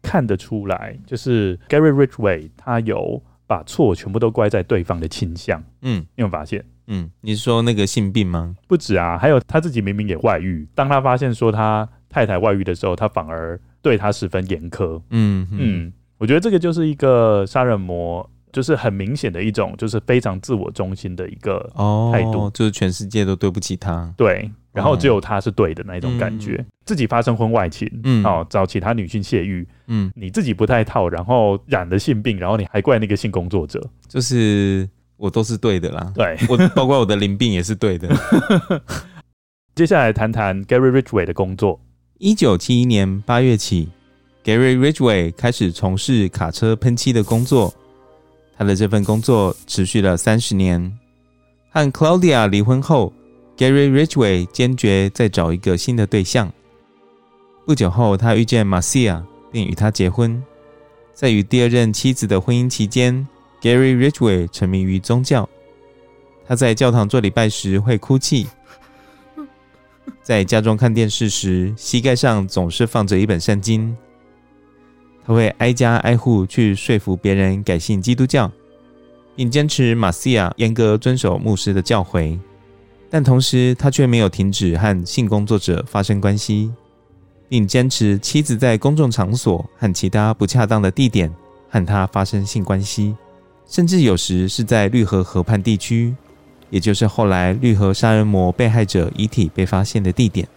看得出来，就是 Gary Ridgway 他有把错全部都怪在对方的倾向。嗯，你有发现？嗯，你是说那个性病吗？不止啊，还有他自己明明也外遇，当他发现说他太太外遇的时候，他反而对他十分严苛。嗯嗯，嗯，我觉得这个就是一个杀人魔，就是很明显的一种，就是非常自我中心的一个态度，哦，就是全世界都对不起他。对。然后只有他是对的那一种感觉，嗯、自己发生婚外情，嗯，哦，找其他女性泄欲，嗯，你自己不太套，然后染了性病，然后你还怪那个性工作者，就是我都是对的啦，对，我包括我的淋病也是对的。接下来谈谈 Gary Ridgway 的工作。一九七一年八月起，Gary Ridgway 开始从事卡车喷漆的工作，他的这份工作持续了三十年。和 Claudia 离婚后。Gary Ridgway 坚决再找一个新的对象。不久后，他遇见 Marcia，并与她结婚。在与第二任妻子的婚姻期间，Gary Ridgway 沉迷于宗教。他在教堂做礼拜时会哭泣，在家中看电视时，膝盖上总是放着一本圣经。他会挨家挨户去说服别人改信基督教，并坚持马西亚严格遵守牧师的教诲。但同时，他却没有停止和性工作者发生关系，并坚持妻子在公众场所和其他不恰当的地点和他发生性关系，甚至有时是在绿河河畔地区，也就是后来绿河杀人魔被害者遗体被发现的地点。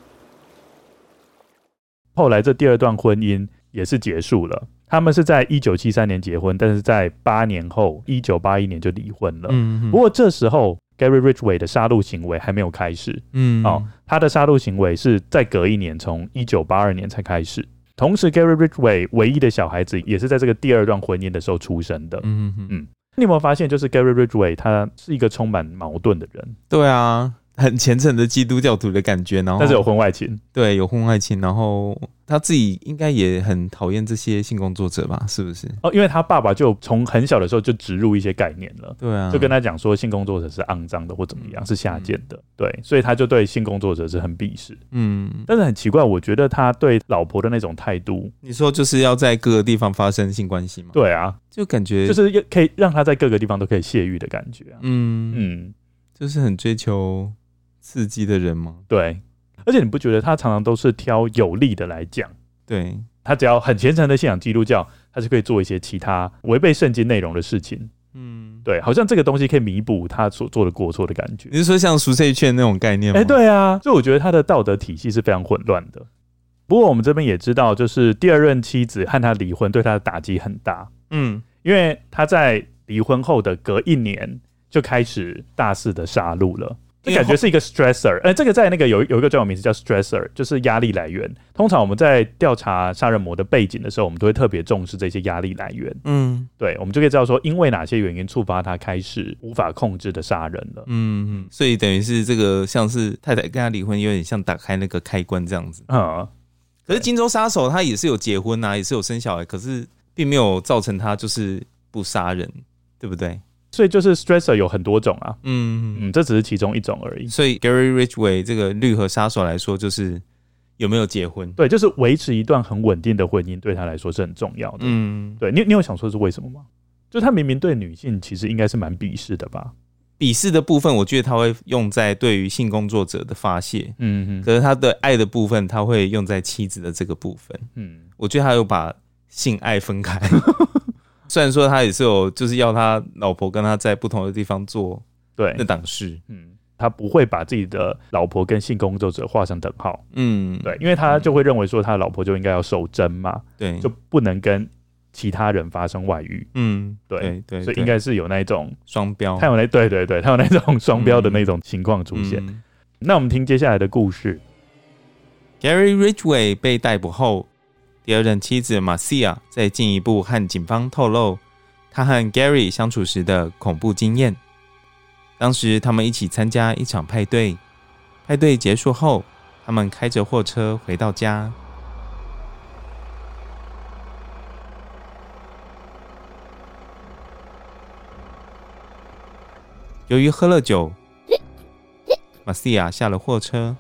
后来这第二段婚姻也是结束了。他们是在一九七三年结婚，但是在八年后，一九八一年就离婚了。嗯，不过这时候 Gary Ridgway 的杀戮行为还没有开始。嗯，哦，他的杀戮行为是在隔一年，从一九八二年才开始。同时，Gary Ridgway 唯一的小孩子也是在这个第二段婚姻的时候出生的。嗯哼嗯，你有没有发现，就是 Gary Ridgway 他是一个充满矛盾的人？对啊。很虔诚的基督教徒的感觉，然后但是有婚外情，对，有婚外情，然后他自己应该也很讨厌这些性工作者吧？是不是？哦，因为他爸爸就从很小的时候就植入一些概念了，对啊，就跟他讲说性工作者是肮脏的或怎么样，是下贱的，对，所以他就对性工作者是很鄙视，嗯，但是很奇怪，我觉得他对老婆的那种态度，你说就是要在各个地方发生性关系吗？对啊，就感觉就是可以让他在各个地方都可以泄欲的感觉啊，嗯。嗯，就是很追求。刺激的人吗？对，而且你不觉得他常常都是挑有利的来讲？对，他只要很虔诚的信仰基督教，他是可以做一些其他违背圣经内容的事情。嗯，对，好像这个东西可以弥补他所做的过错的感觉。你是说像赎罪券那种概念吗？哎、欸，对啊，所以我觉得他的道德体系是非常混乱的。不过我们这边也知道，就是第二任妻子和他离婚，对他的打击很大。嗯，因为他在离婚后的隔一年就开始大肆的杀戮了。这感觉是一个 stressor，呃，这个在那个有有一个专有名词叫 stressor，就是压力来源。通常我们在调查杀人魔的背景的时候，我们都会特别重视这些压力来源。嗯，对，我们就可以知道说，因为哪些原因触发他开始无法控制的杀人了。嗯嗯，所以等于是这个像是太太跟他离婚，有点像打开那个开关这样子。嗯，可是金州杀手他也是有结婚啊，也是有生小孩，可是并没有造成他就是不杀人，对不对？所以就是 stressor 有很多种啊，嗯嗯，这只是其中一种而已。所以 Gary Ridgway 这个绿河杀手来说，就是有没有结婚？对，就是维持一段很稳定的婚姻，对他来说是很重要的。嗯，对你，你有想说是为什么吗？就他明明对女性其实应该是蛮鄙视的吧？鄙视的部分，我觉得他会用在对于性工作者的发泄。嗯哼，可是他的爱的部分，他会用在妻子的这个部分。嗯，我觉得他有把性爱分开。虽然说他也是有，就是要他老婆跟他在不同的地方做对。那档事，嗯，他不会把自己的老婆跟性工作者画上等号，嗯，对，因为他就会认为说他的老婆就应该要守贞嘛，对，就不能跟其他人发生外遇，嗯，对对，对，所以应该是有那种双标，他有那对对对，他有那种双标的那种情况出现。嗯嗯、那我们听接下来的故事，Gary Ridgway 被逮捕后。第二任妻子玛西亚在进一步和警方透露，她和 Gary 相处时的恐怖经验。当时他们一起参加一场派对，派对结束后，他们开着货车回到家。由于喝了酒，玛西亚下了货车，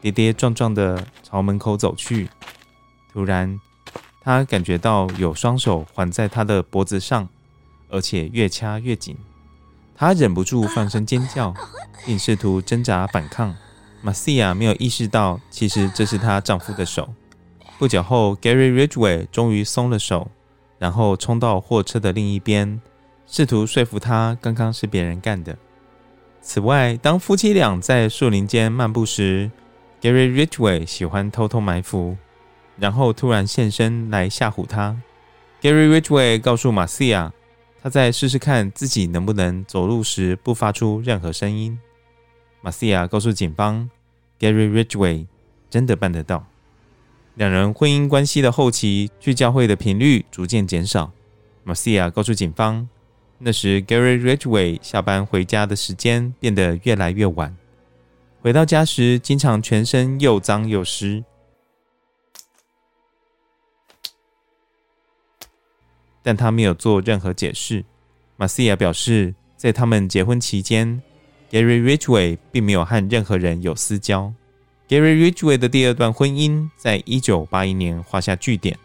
跌跌撞撞的朝门口走去。突然，他感觉到有双手环在他的脖子上，而且越掐越紧。他忍不住放声尖叫，并试图挣扎反抗。玛西亚没有意识到，其实这是她丈夫的手。不久后，Gary Ridgway 终于松了手，然后冲到货车的另一边，试图说服他刚刚是别人干的。此外，当夫妻俩在树林间漫步时，Gary Ridgway 喜欢偷偷埋伏。然后突然现身来吓唬他。Gary Ridgway 告诉玛西亚，他再试试看自己能不能走路时不发出任何声音。玛西亚告诉警方，Gary Ridgway 真的办得到。两人婚姻关系的后期，去教会的频率逐渐减少。玛西亚告诉警方，那时 Gary Ridgway 下班回家的时间变得越来越晚，回到家时经常全身又脏又湿。但他没有做任何解释。玛西亚表示，在他们结婚期间，Gary Ridgway 并没有和任何人有私交。Gary Ridgway 的第二段婚姻在一九八一年画下句点，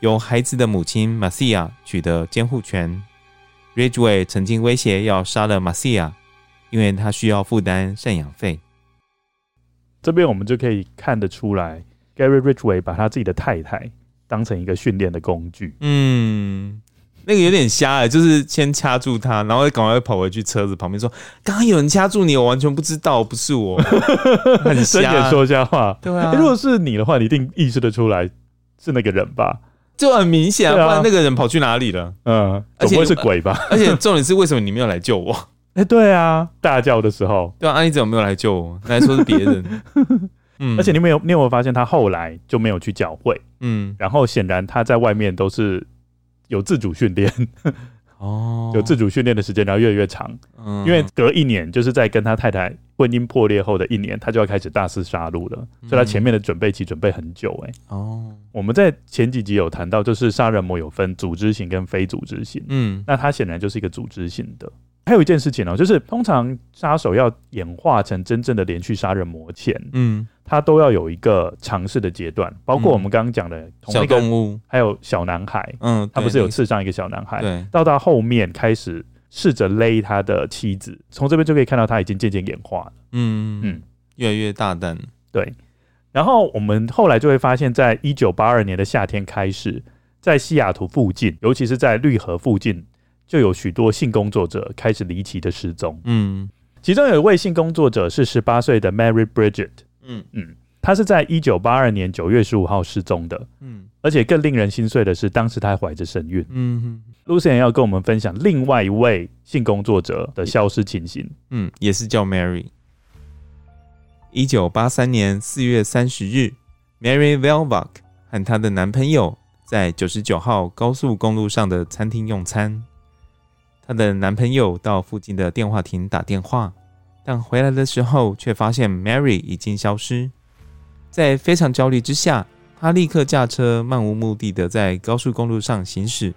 由孩子的母亲玛西亚取得监护权。Ridgway 曾经威胁要杀了玛西亚，因为他需要负担赡养费。这边我们就可以看得出来。Gary Ridgway 把他自己的太太当成一个训练的工具。嗯，那个有点瞎哎，就是先掐住他，然后赶快跑回去车子旁边说：“刚刚有人掐住你，我完全不知道，不是我。”很瞎，说瞎话。对啊，如果是你的话，你一定意识得出来是那个人吧？就很明显，啊，不然那个人跑去哪里了？嗯，而且不会是鬼吧？而且重点是，为什么你没有来救我？哎，对啊，大叫的时候，对啊，阿姨怎么没有来救我？来说是别人。嗯，而且你没有，你有没有发现他后来就没有去教会？嗯，然后显然他在外面都是有自主训练。哦，有自主训练的时间，然后越来越长。嗯，因为隔一年，就是在跟他太太婚姻破裂后的一年，他就要开始大肆杀戮了。所以，他前面的准备期准备很久。哎，哦，我们在前几集有谈到，就是杀人魔有分组织型跟非组织型。嗯，那他显然就是一个组织型的。还有一件事情哦，就是通常杀手要演化成真正的连续杀人魔前，嗯，他都要有一个尝试的阶段，包括我们刚刚讲的小动物，还有小男孩，嗯，他不是有刺伤一个小男孩，对，到他后面开始试着勒他的妻子，从这边就可以看到他已经渐渐演化了，嗯嗯，越来越大胆，对。然后我们后来就会发现，在一九八二年的夏天开始，在西雅图附近，尤其是在绿河附近。就有许多性工作者开始离奇的失踪。嗯，其中有一位性工作者是十八岁的 Mary Bridget。嗯嗯，她是在一九八二年九月十五号失踪的。嗯，而且更令人心碎的是，当时她还怀着身孕。嗯，Lucien 要跟我们分享另外一位性工作者的消失情形。嗯，也是叫 Mary。一九八三年四月三十日，Mary Velbach 和她的男朋友在九十九号高速公路上的餐厅用餐。她的男朋友到附近的电话亭打电话，但回来的时候却发现 Mary 已经消失。在非常焦虑之下，他立刻驾车漫无目的的在高速公路上行驶，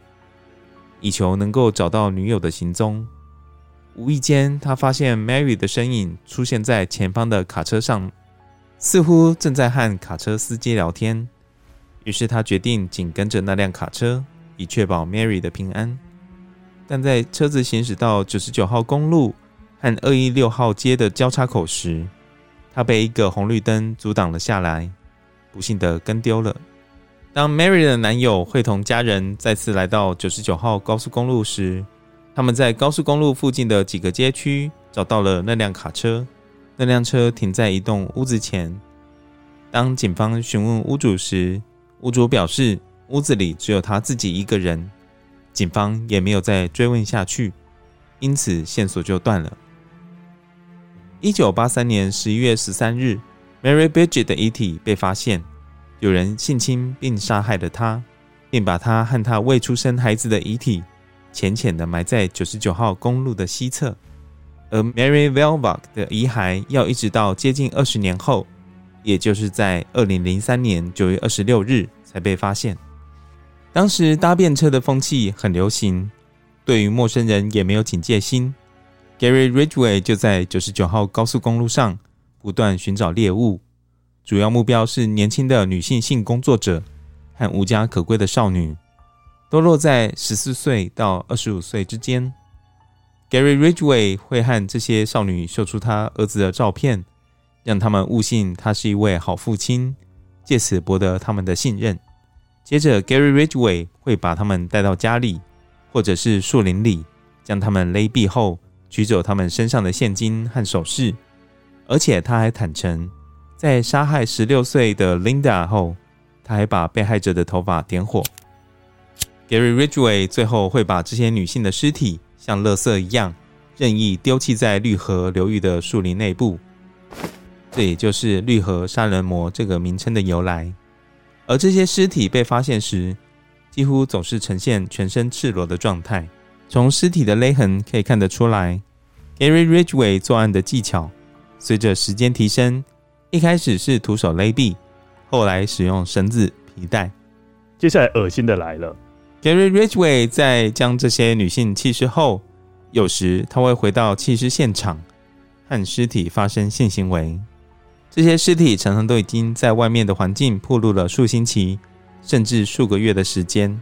以求能够找到女友的行踪。无意间，他发现 Mary 的身影出现在前方的卡车上，似乎正在和卡车司机聊天。于是他决定紧跟着那辆卡车，以确保 Mary 的平安。但在车子行驶到九十九号公路和二一六号街的交叉口时，他被一个红绿灯阻挡了下来，不幸的跟丢了。当 Mary 的男友会同家人再次来到九十九号高速公路时，他们在高速公路附近的几个街区找到了那辆卡车。那辆车停在一栋屋子前。当警方询问屋主时，屋主表示屋子里只有他自己一个人。警方也没有再追问下去，因此线索就断了。一九八三年十一月十三日，Mary Bridget 的遗体被发现，有人性侵并杀害了她，并把她和她未出生孩子的遗体浅浅地埋在九十九号公路的西侧。而 Mary Velbach 的遗骸要一直到接近二十年后，也就是在二零零三年九月二十六日才被发现。当时搭便车的风气很流行，对于陌生人也没有警戒心。Gary Ridgway 就在九十九号高速公路上不断寻找猎物，主要目标是年轻的女性性工作者和无家可归的少女，都落在十四岁到二十五岁之间。Gary Ridgway 会和这些少女秀出他儿子的照片，让他们误信他是一位好父亲，借此博得他们的信任。接着，Gary Ridgway 会把他们带到家里，或者是树林里，将他们勒毙后，取走他们身上的现金和首饰。而且他还坦诚，在杀害十六岁的 Linda 后，他还把被害者的头发点火。Gary Ridgway 最后会把这些女性的尸体像垃圾一样任意丢弃在绿河流域的树林内部。这也就是绿河杀人魔这个名称的由来。而这些尸体被发现时，几乎总是呈现全身赤裸的状态。从尸体的勒痕可以看得出来，Gary Ridgway 作案的技巧随着时间提升，一开始是徒手勒毙，后来使用绳子、皮带。接下来恶心的来了，Gary Ridgway 在将这些女性弃尸后，有时他会回到弃尸现场，和尸体发生性行为。这些尸体常常都已经在外面的环境暴露了数星期，甚至数个月的时间。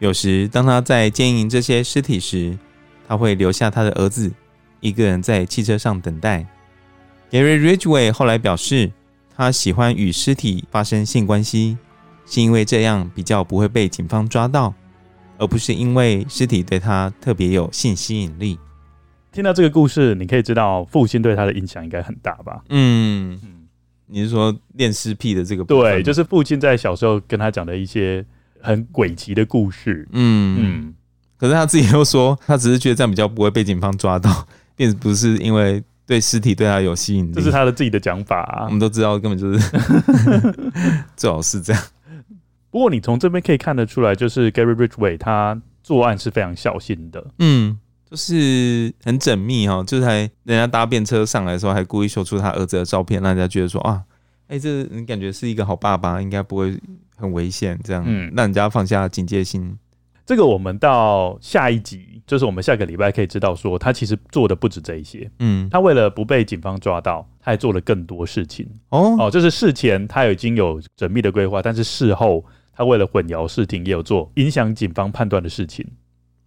有时，当他在经营这些尸体时，他会留下他的儿子一个人在汽车上等待。Gary Ridgway 后来表示，他喜欢与尸体发生性关系，是因为这样比较不会被警方抓到，而不是因为尸体对他特别有性吸引力。听到这个故事，你可以知道父亲对他的影响应该很大吧？嗯，你是说恋尸癖的这个部分？对，就是父亲在小时候跟他讲的一些很诡奇的故事。嗯嗯，可是他自己又说，他只是觉得这样比较不会被警方抓到，并不是因为对尸体对他有吸引力。这是他的自己的讲法啊。我们都知道，根本就是 最好是这样。不过你从这边可以看得出来，就是 Gary Ridgway 他作案是非常小心的。嗯。就是很缜密哈，就是还人家搭便车上来的时候，还故意秀出他儿子的照片，让人家觉得说啊，哎、欸，这你感觉是一个好爸爸，应该不会很危险，这样，嗯，让人家放下警戒心。这个我们到下一集，就是我们下个礼拜可以知道说，他其实做的不止这一些，嗯，他为了不被警方抓到，他还做了更多事情。哦哦，就是事前他已经有缜密的规划，但是事后他为了混淆视听，也有做影响警方判断的事情。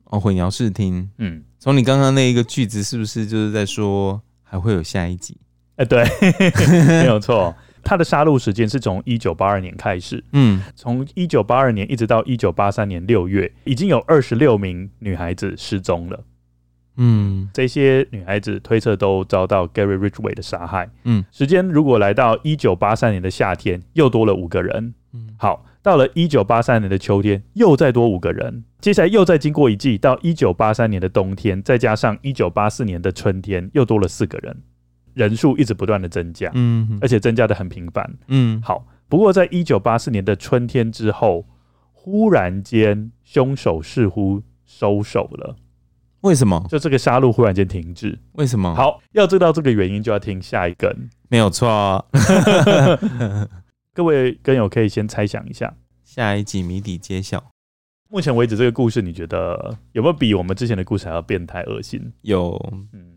哦，混淆视听，嗯。从你刚刚那一个句子，是不是就是在说还会有下一集？哎、欸，对，没有错。他的杀戮时间是从一九八二年开始，嗯，从一九八二年一直到一九八三年六月，已经有二十六名女孩子失踪了。嗯，这些女孩子推测都遭到 Gary Ridgway 的杀害。嗯，时间如果来到一九八三年的夏天，又多了五个人。嗯，好。到了一九八三年的秋天，又再多五个人。接下来又再经过一季，到一九八三年的冬天，再加上一九八四年的春天，又多了四个人，人数一直不断的增加，嗯，而且增加的很频繁，嗯。好，不过在一九八四年的春天之后，忽然间凶手似乎收手了。为什么？就这个杀戮忽然间停止？为什么？好，要知道这个原因，就要听下一根。没有错啊。各位跟友可以先猜想一下，下一集谜底揭晓。目前为止，这个故事你觉得有没有比我们之前的故事还要变态恶心？有，嗯。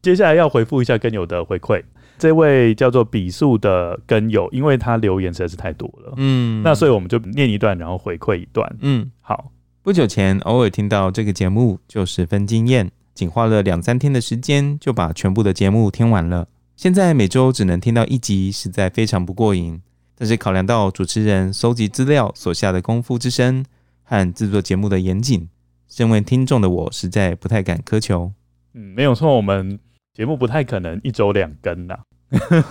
接下来要回复一下跟友的回馈。这位叫做比素的跟友，因为他留言实在是太多了，嗯，那所以我们就念一段，然后回馈一段，嗯，好。不久前偶尔听到这个节目，就十分惊艳，仅花了两三天的时间就把全部的节目听完了。现在每周只能听到一集，实在非常不过瘾。但是考量到主持人搜集资料所下的功夫之深和制作节目的严谨，身为听众的我实在不太敢苛求。嗯，没有错，我们。节目不太可能一周两更呐，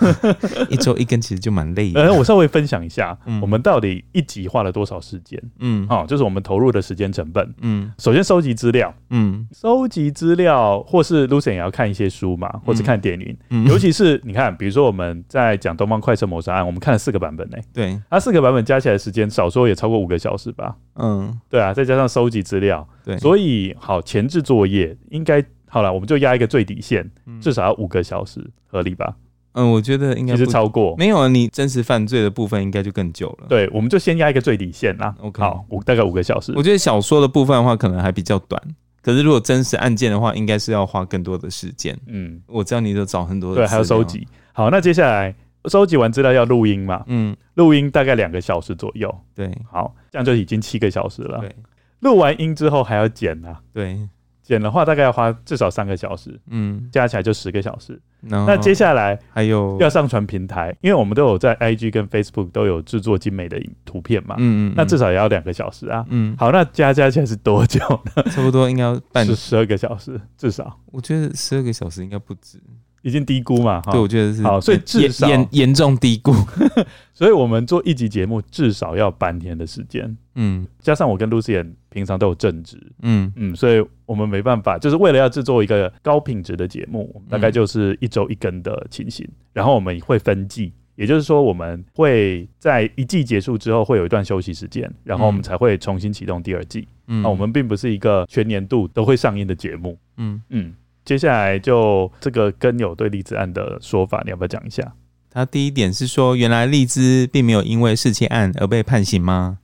一周一更其实就蛮累的。呃，我稍微分享一下，嗯，我们到底一集花了多少时间？嗯，好，就是我们投入的时间成本。嗯，首先收集资料，嗯，收集资料，或是 Lucien 也要看一些书嘛，或是看电影。嗯，尤其是你看，比如说我们在讲《东方快车谋杀案》，我们看了四个版本呢。对，它四个版本加起来的时间少说也超过五个小时吧？嗯，对啊，再加上收集资料，对，所以好前置作业应该。好了，我们就压一个最底线，至少要五个小时，合理吧？嗯，我觉得应该是超过。没有啊，你真实犯罪的部分应该就更久了。对，我们就先压一个最底线啦。OK，好，五大概五个小时。我觉得小说的部分的话，可能还比较短。可是如果真实案件的话，应该是要花更多的时间。嗯，我知道你都找很多的，对，还要收集。好，那接下来收集完资料要录音嘛？嗯，录音大概两个小时左右。对，好，这样就已经七个小时了。对，录完音之后还要剪啊。对。剪的话大概要花至少三个小时，嗯，加起来就十个小时。那接下来还有要上传平台，因为我们都有在 IG 跟 Facebook 都有制作精美的图片嘛，嗯嗯，那至少也要两个小时啊，嗯，好，那加加起来是多久呢？差不多应该要半 十二个小时，至少。我觉得十二个小时应该不止。已经低估嘛？对，我觉得是好，所以至少严严重低估。所以我们做一集节目至少要半天的时间。嗯，加上我跟 Lucien 平常都有正职。嗯嗯，所以我们没办法，就是为了要制作一个高品质的节目，大概就是一周一更的情形。然后我们会分季，也就是说我们会在一季结束之后会有一段休息时间，然后我们才会重新启动第二季。嗯，那我们并不是一个全年度都会上映的节目。嗯嗯。接下来就这个跟友对荔枝案的说法，你要不要讲一下？他第一点是说，原来荔枝并没有因为弑窃案而被判刑吗？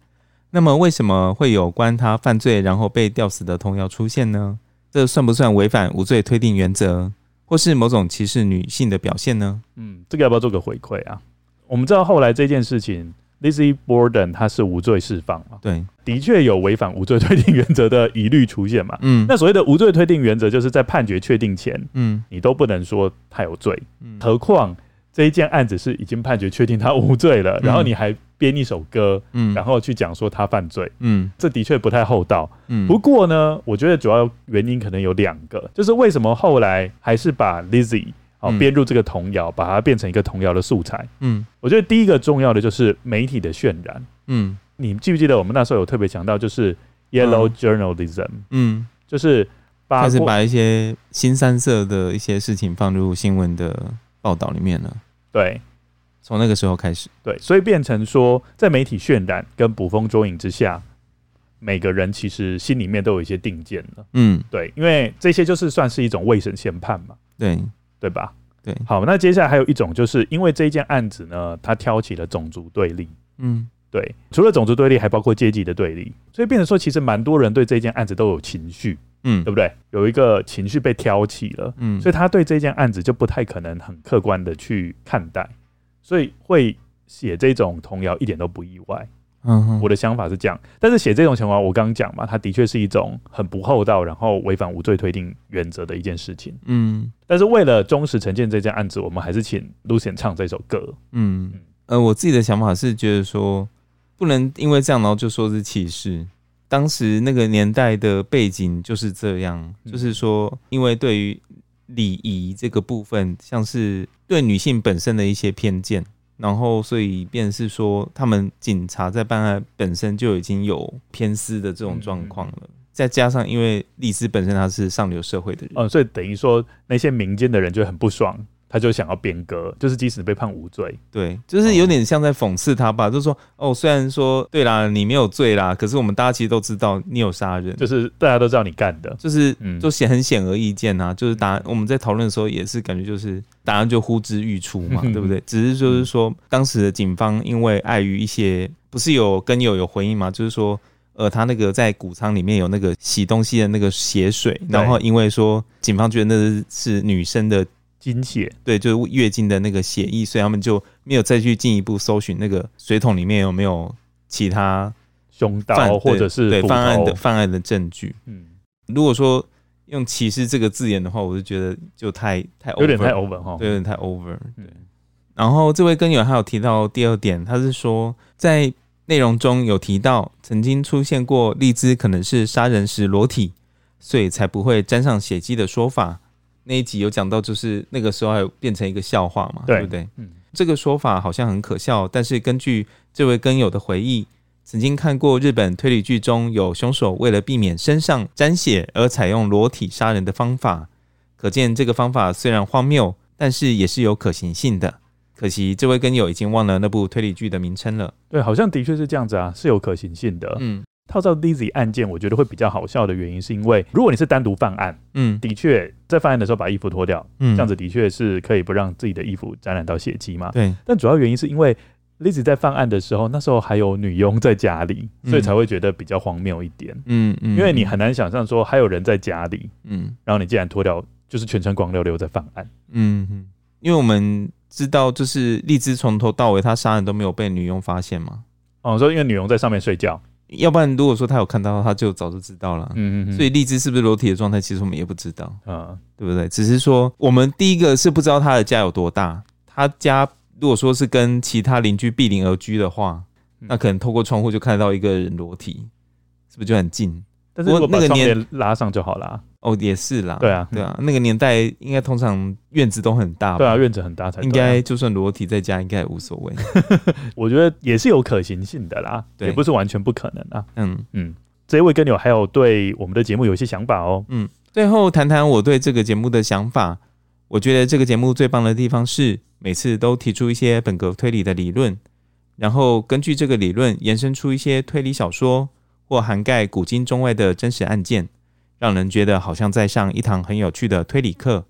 那么为什么会有关他犯罪然后被吊死的童谣出现呢？这算不算违反无罪推定原则，或是某种歧视女性的表现呢？嗯，这个要不要做个回馈啊？我们知道后来这件事情 Lizzie Borden 她是无罪释放嘛？对，的确有违反无罪推定原则的疑虑出现嘛？嗯，那所谓的无罪推定原则，就是在判决确定前，嗯你都不能说他有罪，嗯何况这一件案子是已经判决确定他无罪了，嗯然后你还编一首歌，嗯，然后去讲说他犯罪，嗯。这的确不太厚道。嗯，不过呢，我觉得主要原因可能有两个，就是为什么后来还是把 Lizzie 哦嗯。编入这个童谣，把它变成一个童谣的素材。嗯。我觉得第一个重要的就是媒体的渲染。嗯。你记不记得我们那时候有特别强调，就是 Yellow 嗯 Journalism，、嗯，就是把过开始把一些新三色的一些事情放入新闻的报道里面了。对从那个时候开始，对，所以变成说，在媒体渲染跟捕风捉影之下，每个人其实心里面都有一些定见了。嗯，对，因为这些就是算是一种未审先判嘛，对。对吧？对，好，那接下来还有一种，就是因为这一件案子呢，他挑起了种族对立。嗯。对，除了种族对立，还包括阶级的对立，所以变成说，其实蛮多人对这件案子都有情绪，嗯。对不对？有一个情绪被挑起了，嗯，所以他对这件案子就不太可能很客观的去看待，所以会写这种童谣一点都不意外。嗯哼我的想法是这样，但是写这种情况，我刚刚讲嘛，它的确是一种很不厚道，然后违反无罪推定原则的一件事情。嗯但是为了忠实呈现这件案子，我们还是请 Lucian 唱这首歌。嗯，呃，我自己的想法是觉得说，不能因为这样然后就说是歧视。当时那个年代的背景就是这样，就是说，因为对于礼仪这个部分，像是对女性本身的一些偏见，然后所以便是说，他们警察在办案本身就已经有偏私的这种状况了。再加上因为丽兹本身他是上流社会的人，嗯，所以等于说那些民间的人就很不爽，他就想要变革，就是即使被判无罪，对，就是有点像在讽刺他吧，就是说，哦，虽然说对啦，你没有罪啦，可是我们大家其实都知道你有杀人，就是大家都知道你干的。就是嗯就显很显而易见啊，就是答案我们在讨论的时候也是感觉就是答案就呼之欲出嘛，对不对？只是就是说当时的警方因为碍于一些不是有跟友有回应嘛，就是说呃他那个在谷仓里面有那个洗东西的那个血水，然后因为说警方觉得那是女生的精血，对，就是月经的那个血液，所以他们就没有再去进一步搜寻那个水桶里面有没有其他凶犯刀或者是犯案的犯案的证据。嗯，如果说用歧视这个字眼的话，我就觉得就太太 over, 有点太 over 哈。对，有点太 over。嗯对，然后这位根友还有提到第二点，他是说在内容中有提到曾经出现过荔枝可能是杀人时裸体，所以才不会沾上血迹的说法。那一集有讲到，就是那个时候还有变成一个笑话嘛，对对不对？嗯，这个说法好像很可笑，但是根据这位根友的回忆，曾经看过日本推理剧中有凶手为了避免身上沾血而采用裸体杀人的方法，可见这个方法虽然荒谬，但是也是有可行性的。可惜这位根友已经忘了那部推理剧的名称了。对，好像的确是这样子啊，是有可行性的。嗯套照 Lizzie 案件，我觉得会比较好笑的原因，是因为如果你是单独犯案，嗯的确在犯案的时候把衣服脱掉，嗯，这样子的确是可以不让自己的衣服沾染到血迹嘛。对，但主要原因是因为 Lizzie 在犯案的时候，那时候还有女佣在家里，所以才会觉得比较荒谬一点。嗯嗯，因为你很难想象说还有人在家里，嗯然后你竟然脱掉，就是全程光溜溜在犯案。嗯嗯，因为我们知道，就是荔枝从头到尾他杀人都没有被女佣发现嘛。哦，说因为女佣在上面睡觉，要不然如果说他有看到，他就早就知道了。嗯嗯所以荔枝是不是裸体的状态，其实我们也不知道，啊，对不对？只是说我们第一个是不知道他的家有多大，他家如果说是跟其他邻居毗邻而居的话，嗯那可能透过窗户就看到一个人裸体，是不是就很近？但是如果把窗帘拉上就好啦。哦，也是啦，对啊对啊，那个年代应该通常院子都很大吧，对啊，院子很大才应该就算裸体在家应该也无所谓。我觉得也是有可行性的啦，也不是完全不可能啊。嗯嗯，这一位跟友还有对我们的节目有一些想法哦。嗯，最后谈谈我对这个节目的想法。我觉得这个节目最棒的地方是每次都提出一些本格推理的理论，然后根据这个理论延伸出一些推理小说或涵盖古今中外的真实案件。让人觉得好像在上一堂很有趣的推理课，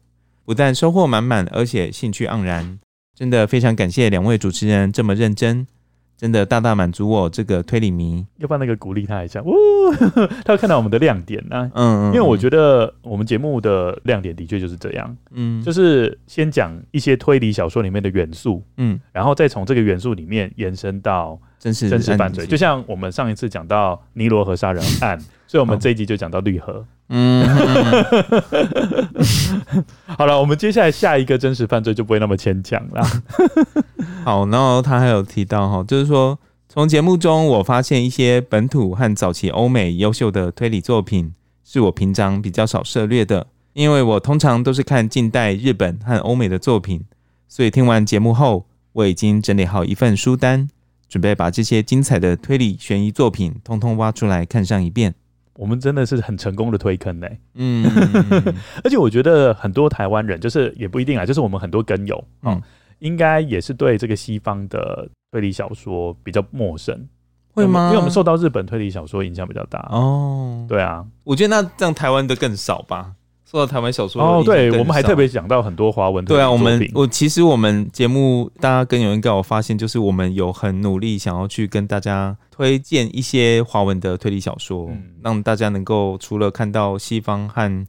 不但收获满满，而且兴趣盎然。真的非常感谢两位主持人这么认真。真的大大满足我这个推理迷。要不要那个鼓励他一下？哦，他会看到我们的亮点啊。嗯，因为我觉得我们节目的亮点的确就是这样。嗯，就是先讲一些推理小说里面的元素，嗯，然后再从这个元素里面延伸到真实真实犯罪。就像我们上一次讲到尼罗河杀人案，所以我们这一集就讲到绿河。嗯，好了，我们接下来下一个真实犯罪就不会那么牵强了。好，然后他还有提到哈，就是说从节目中我发现一些本土和早期欧美优秀的推理作品，是我平常比较少涉猎的，因为我通常都是看近代日本和欧美的作品，所以听完节目后，我已经整理好一份书单，准备把这些精彩的推理悬疑作品通通挖出来看上一遍。我们真的是很成功的推坑呢，嗯，而且我觉得很多台湾人就是也不一定啊，就是我们很多跟友，嗯，应该也是对这个西方的推理小说比较陌生，会吗？因为我们受到日本推理小说影响比较大。哦，对啊，我觉得那这样台湾的更少吧。说到台湾小说哦，对，我们还特别讲到很多华文。对啊，我们我其实我们节目大家更有应该我发现，就是我们有很努力想要去跟大家推荐一些华文的推理小说，嗯、让大家能够除了看到西方和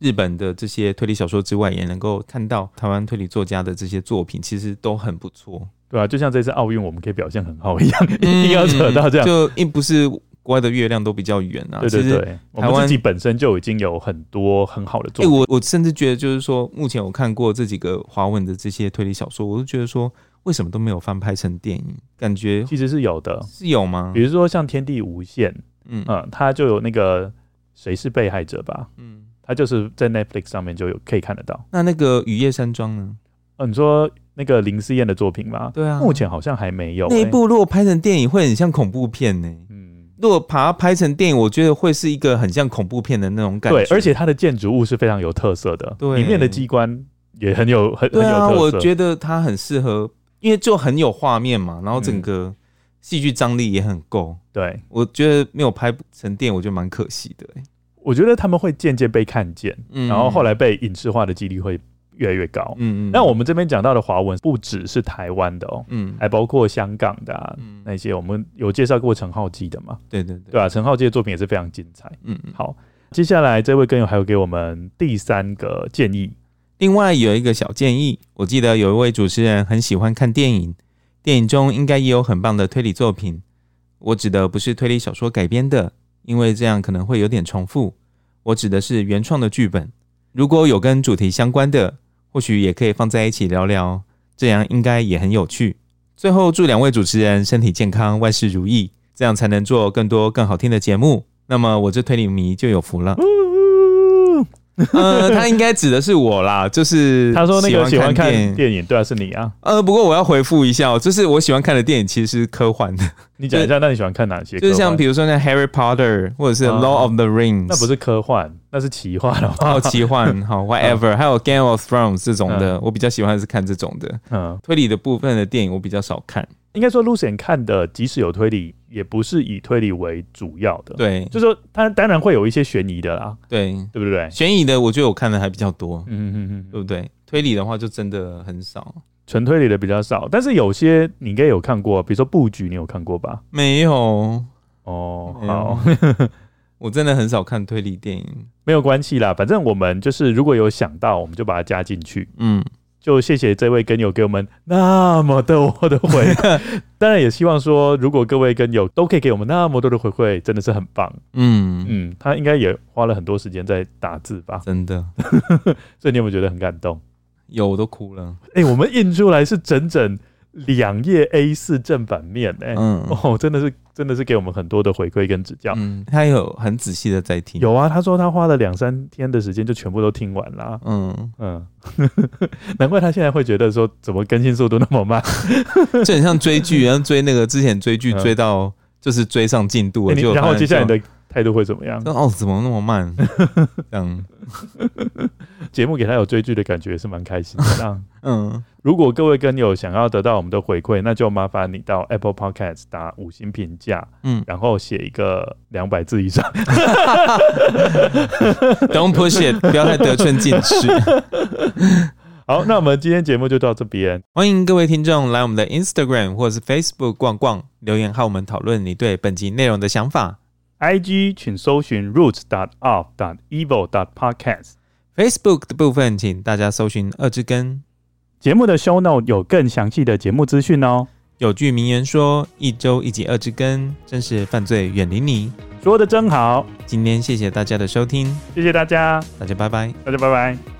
日本的这些推理小说之外，也能够看到台湾推理作家的这些作品，其实都很不错。对啊，就像这次奥运我们可以表现很好一样，一定要扯到这样，就并不是。国外的月亮都比较圆啊，对对对，台湾自己本身就已经有很多很好的作品。欸、我我甚至觉得，就是说，目前我看过这几个华文的这些推理小说，我都觉得说，为什么都没有翻拍成电影？感觉其实是有的，是有吗？比如说像《天地无限》，嗯嗯，它就有那个谁是被害者吧？嗯，它就是在 Netflix 上面就有可以看得到。那那个《雨夜山庄》呢？嗯、啊，你说那个林思燕的作品吗？对啊，目前好像还没有、欸。那一部如果拍成电影，会很像恐怖片呢、欸。如果把它拍成电影，我觉得会是一个很像恐怖片的那种感觉。对，而且它的建筑物是非常有特色的，对，里面的机关也很有很很有特色。我觉得它很适合，因为就很有画面嘛，然后整个戏剧张力也很够。对，我觉得没有拍成电影，我觉得蛮可惜的。我觉得他们会渐渐被看见，然后后来被影视化的几率会。越来越高，嗯嗯。那我们这边讲到的华文不只是台湾的哦，嗯，还包括香港的啊，嗯，那些我们有介绍过陈浩基的嘛？对对对，对啊，陈浩基的作品也是非常精彩，嗯嗯。好，接下来这位跟友还有给我们第三个建议，另外有一个小建议，我记得有一位主持人很喜欢看电影，电影中应该也有很棒的推理作品。我指的不是推理小说改编的，因为这样可能会有点重复。我指的是原创的剧本，如果有跟主题相关的。或许也可以放在一起聊聊，这样应该也很有趣。最后，祝两位主持人身体健康，万事如意，这样才能做更多更好听的节目。那么，我这推理迷就有福了。呃，他应该指的是我啦，就是他说那个喜欢看电影，对啊，是你啊。呃，不过我要回复一下，就是我喜欢看的电影其实是科幻的。你讲一下，那你喜欢看哪些？就是像比如说那 Harry Potter 或者是 Law of the Rings，那不是科幻，那是奇幻哦。哦，奇幻，好，whatever。还有 Game of Thrones 这种的，我比较喜欢是看这种的。嗯，推理的部分的电影我比较少看。应该说，Lucien 看的即使有推理，也不是以推理为主要的。对，就是说他当然会有一些悬疑的啦。对，对不对？悬疑的，我觉得我看的还比较多。嗯嗯嗯，对不对？推理的话，就真的很少，纯推理的比较少。但是有些你应该有看过，比如说布局，你有看过吧？没有。哦，好，我真的很少看推理电影。没有关系啦，反正我们就是如果有想到，我们就把它加进去。嗯。就谢谢这位跟友给我们那么多的回馈，当然也希望说，如果各位跟友都可以给我们那么多的回馈，真的是很棒。嗯嗯，他应该也花了很多时间在打字吧？真的，所以你有没有觉得很感动？有，我都哭了。哎、欸，我们印出来是整整两页 A 四正反面、欸，哎，嗯，哦，真的是。真的是给我们很多的回馈跟指教。嗯，他有很仔细的在听。有啊，他说他花了两三天的时间就全部都听完了。嗯嗯，难怪他现在会觉得说，怎么更新速度那么慢？就很像追剧，然后追那个之前追剧追到就是追上进度了，就然后接下来的。态度会怎么样？哦，怎么那么慢？这样节目给他有追剧的感觉是蛮开心的。嗯，如果各位跟友想要得到我们的回馈，那就麻烦你到 Apple Podcast 打五星评价，嗯，然后写一个两百字以上。Don't push it，不要太得寸进尺。好，那我们今天节目就到这边。欢迎各位听众来我们的 Instagram 或是 Facebook 逛逛，留言和我们讨论你对本集内容的想法。IG 请搜寻 roots dot of dot evil dot podcast。Facebook 的部分，请大家搜寻二之根。节目的 show note 有更详细的节目资讯哦。有句名言说：“一周一集二之根，真是犯罪远离你。”说得真好。今天谢谢大家的收听，谢谢大家，大家拜拜，大家拜拜。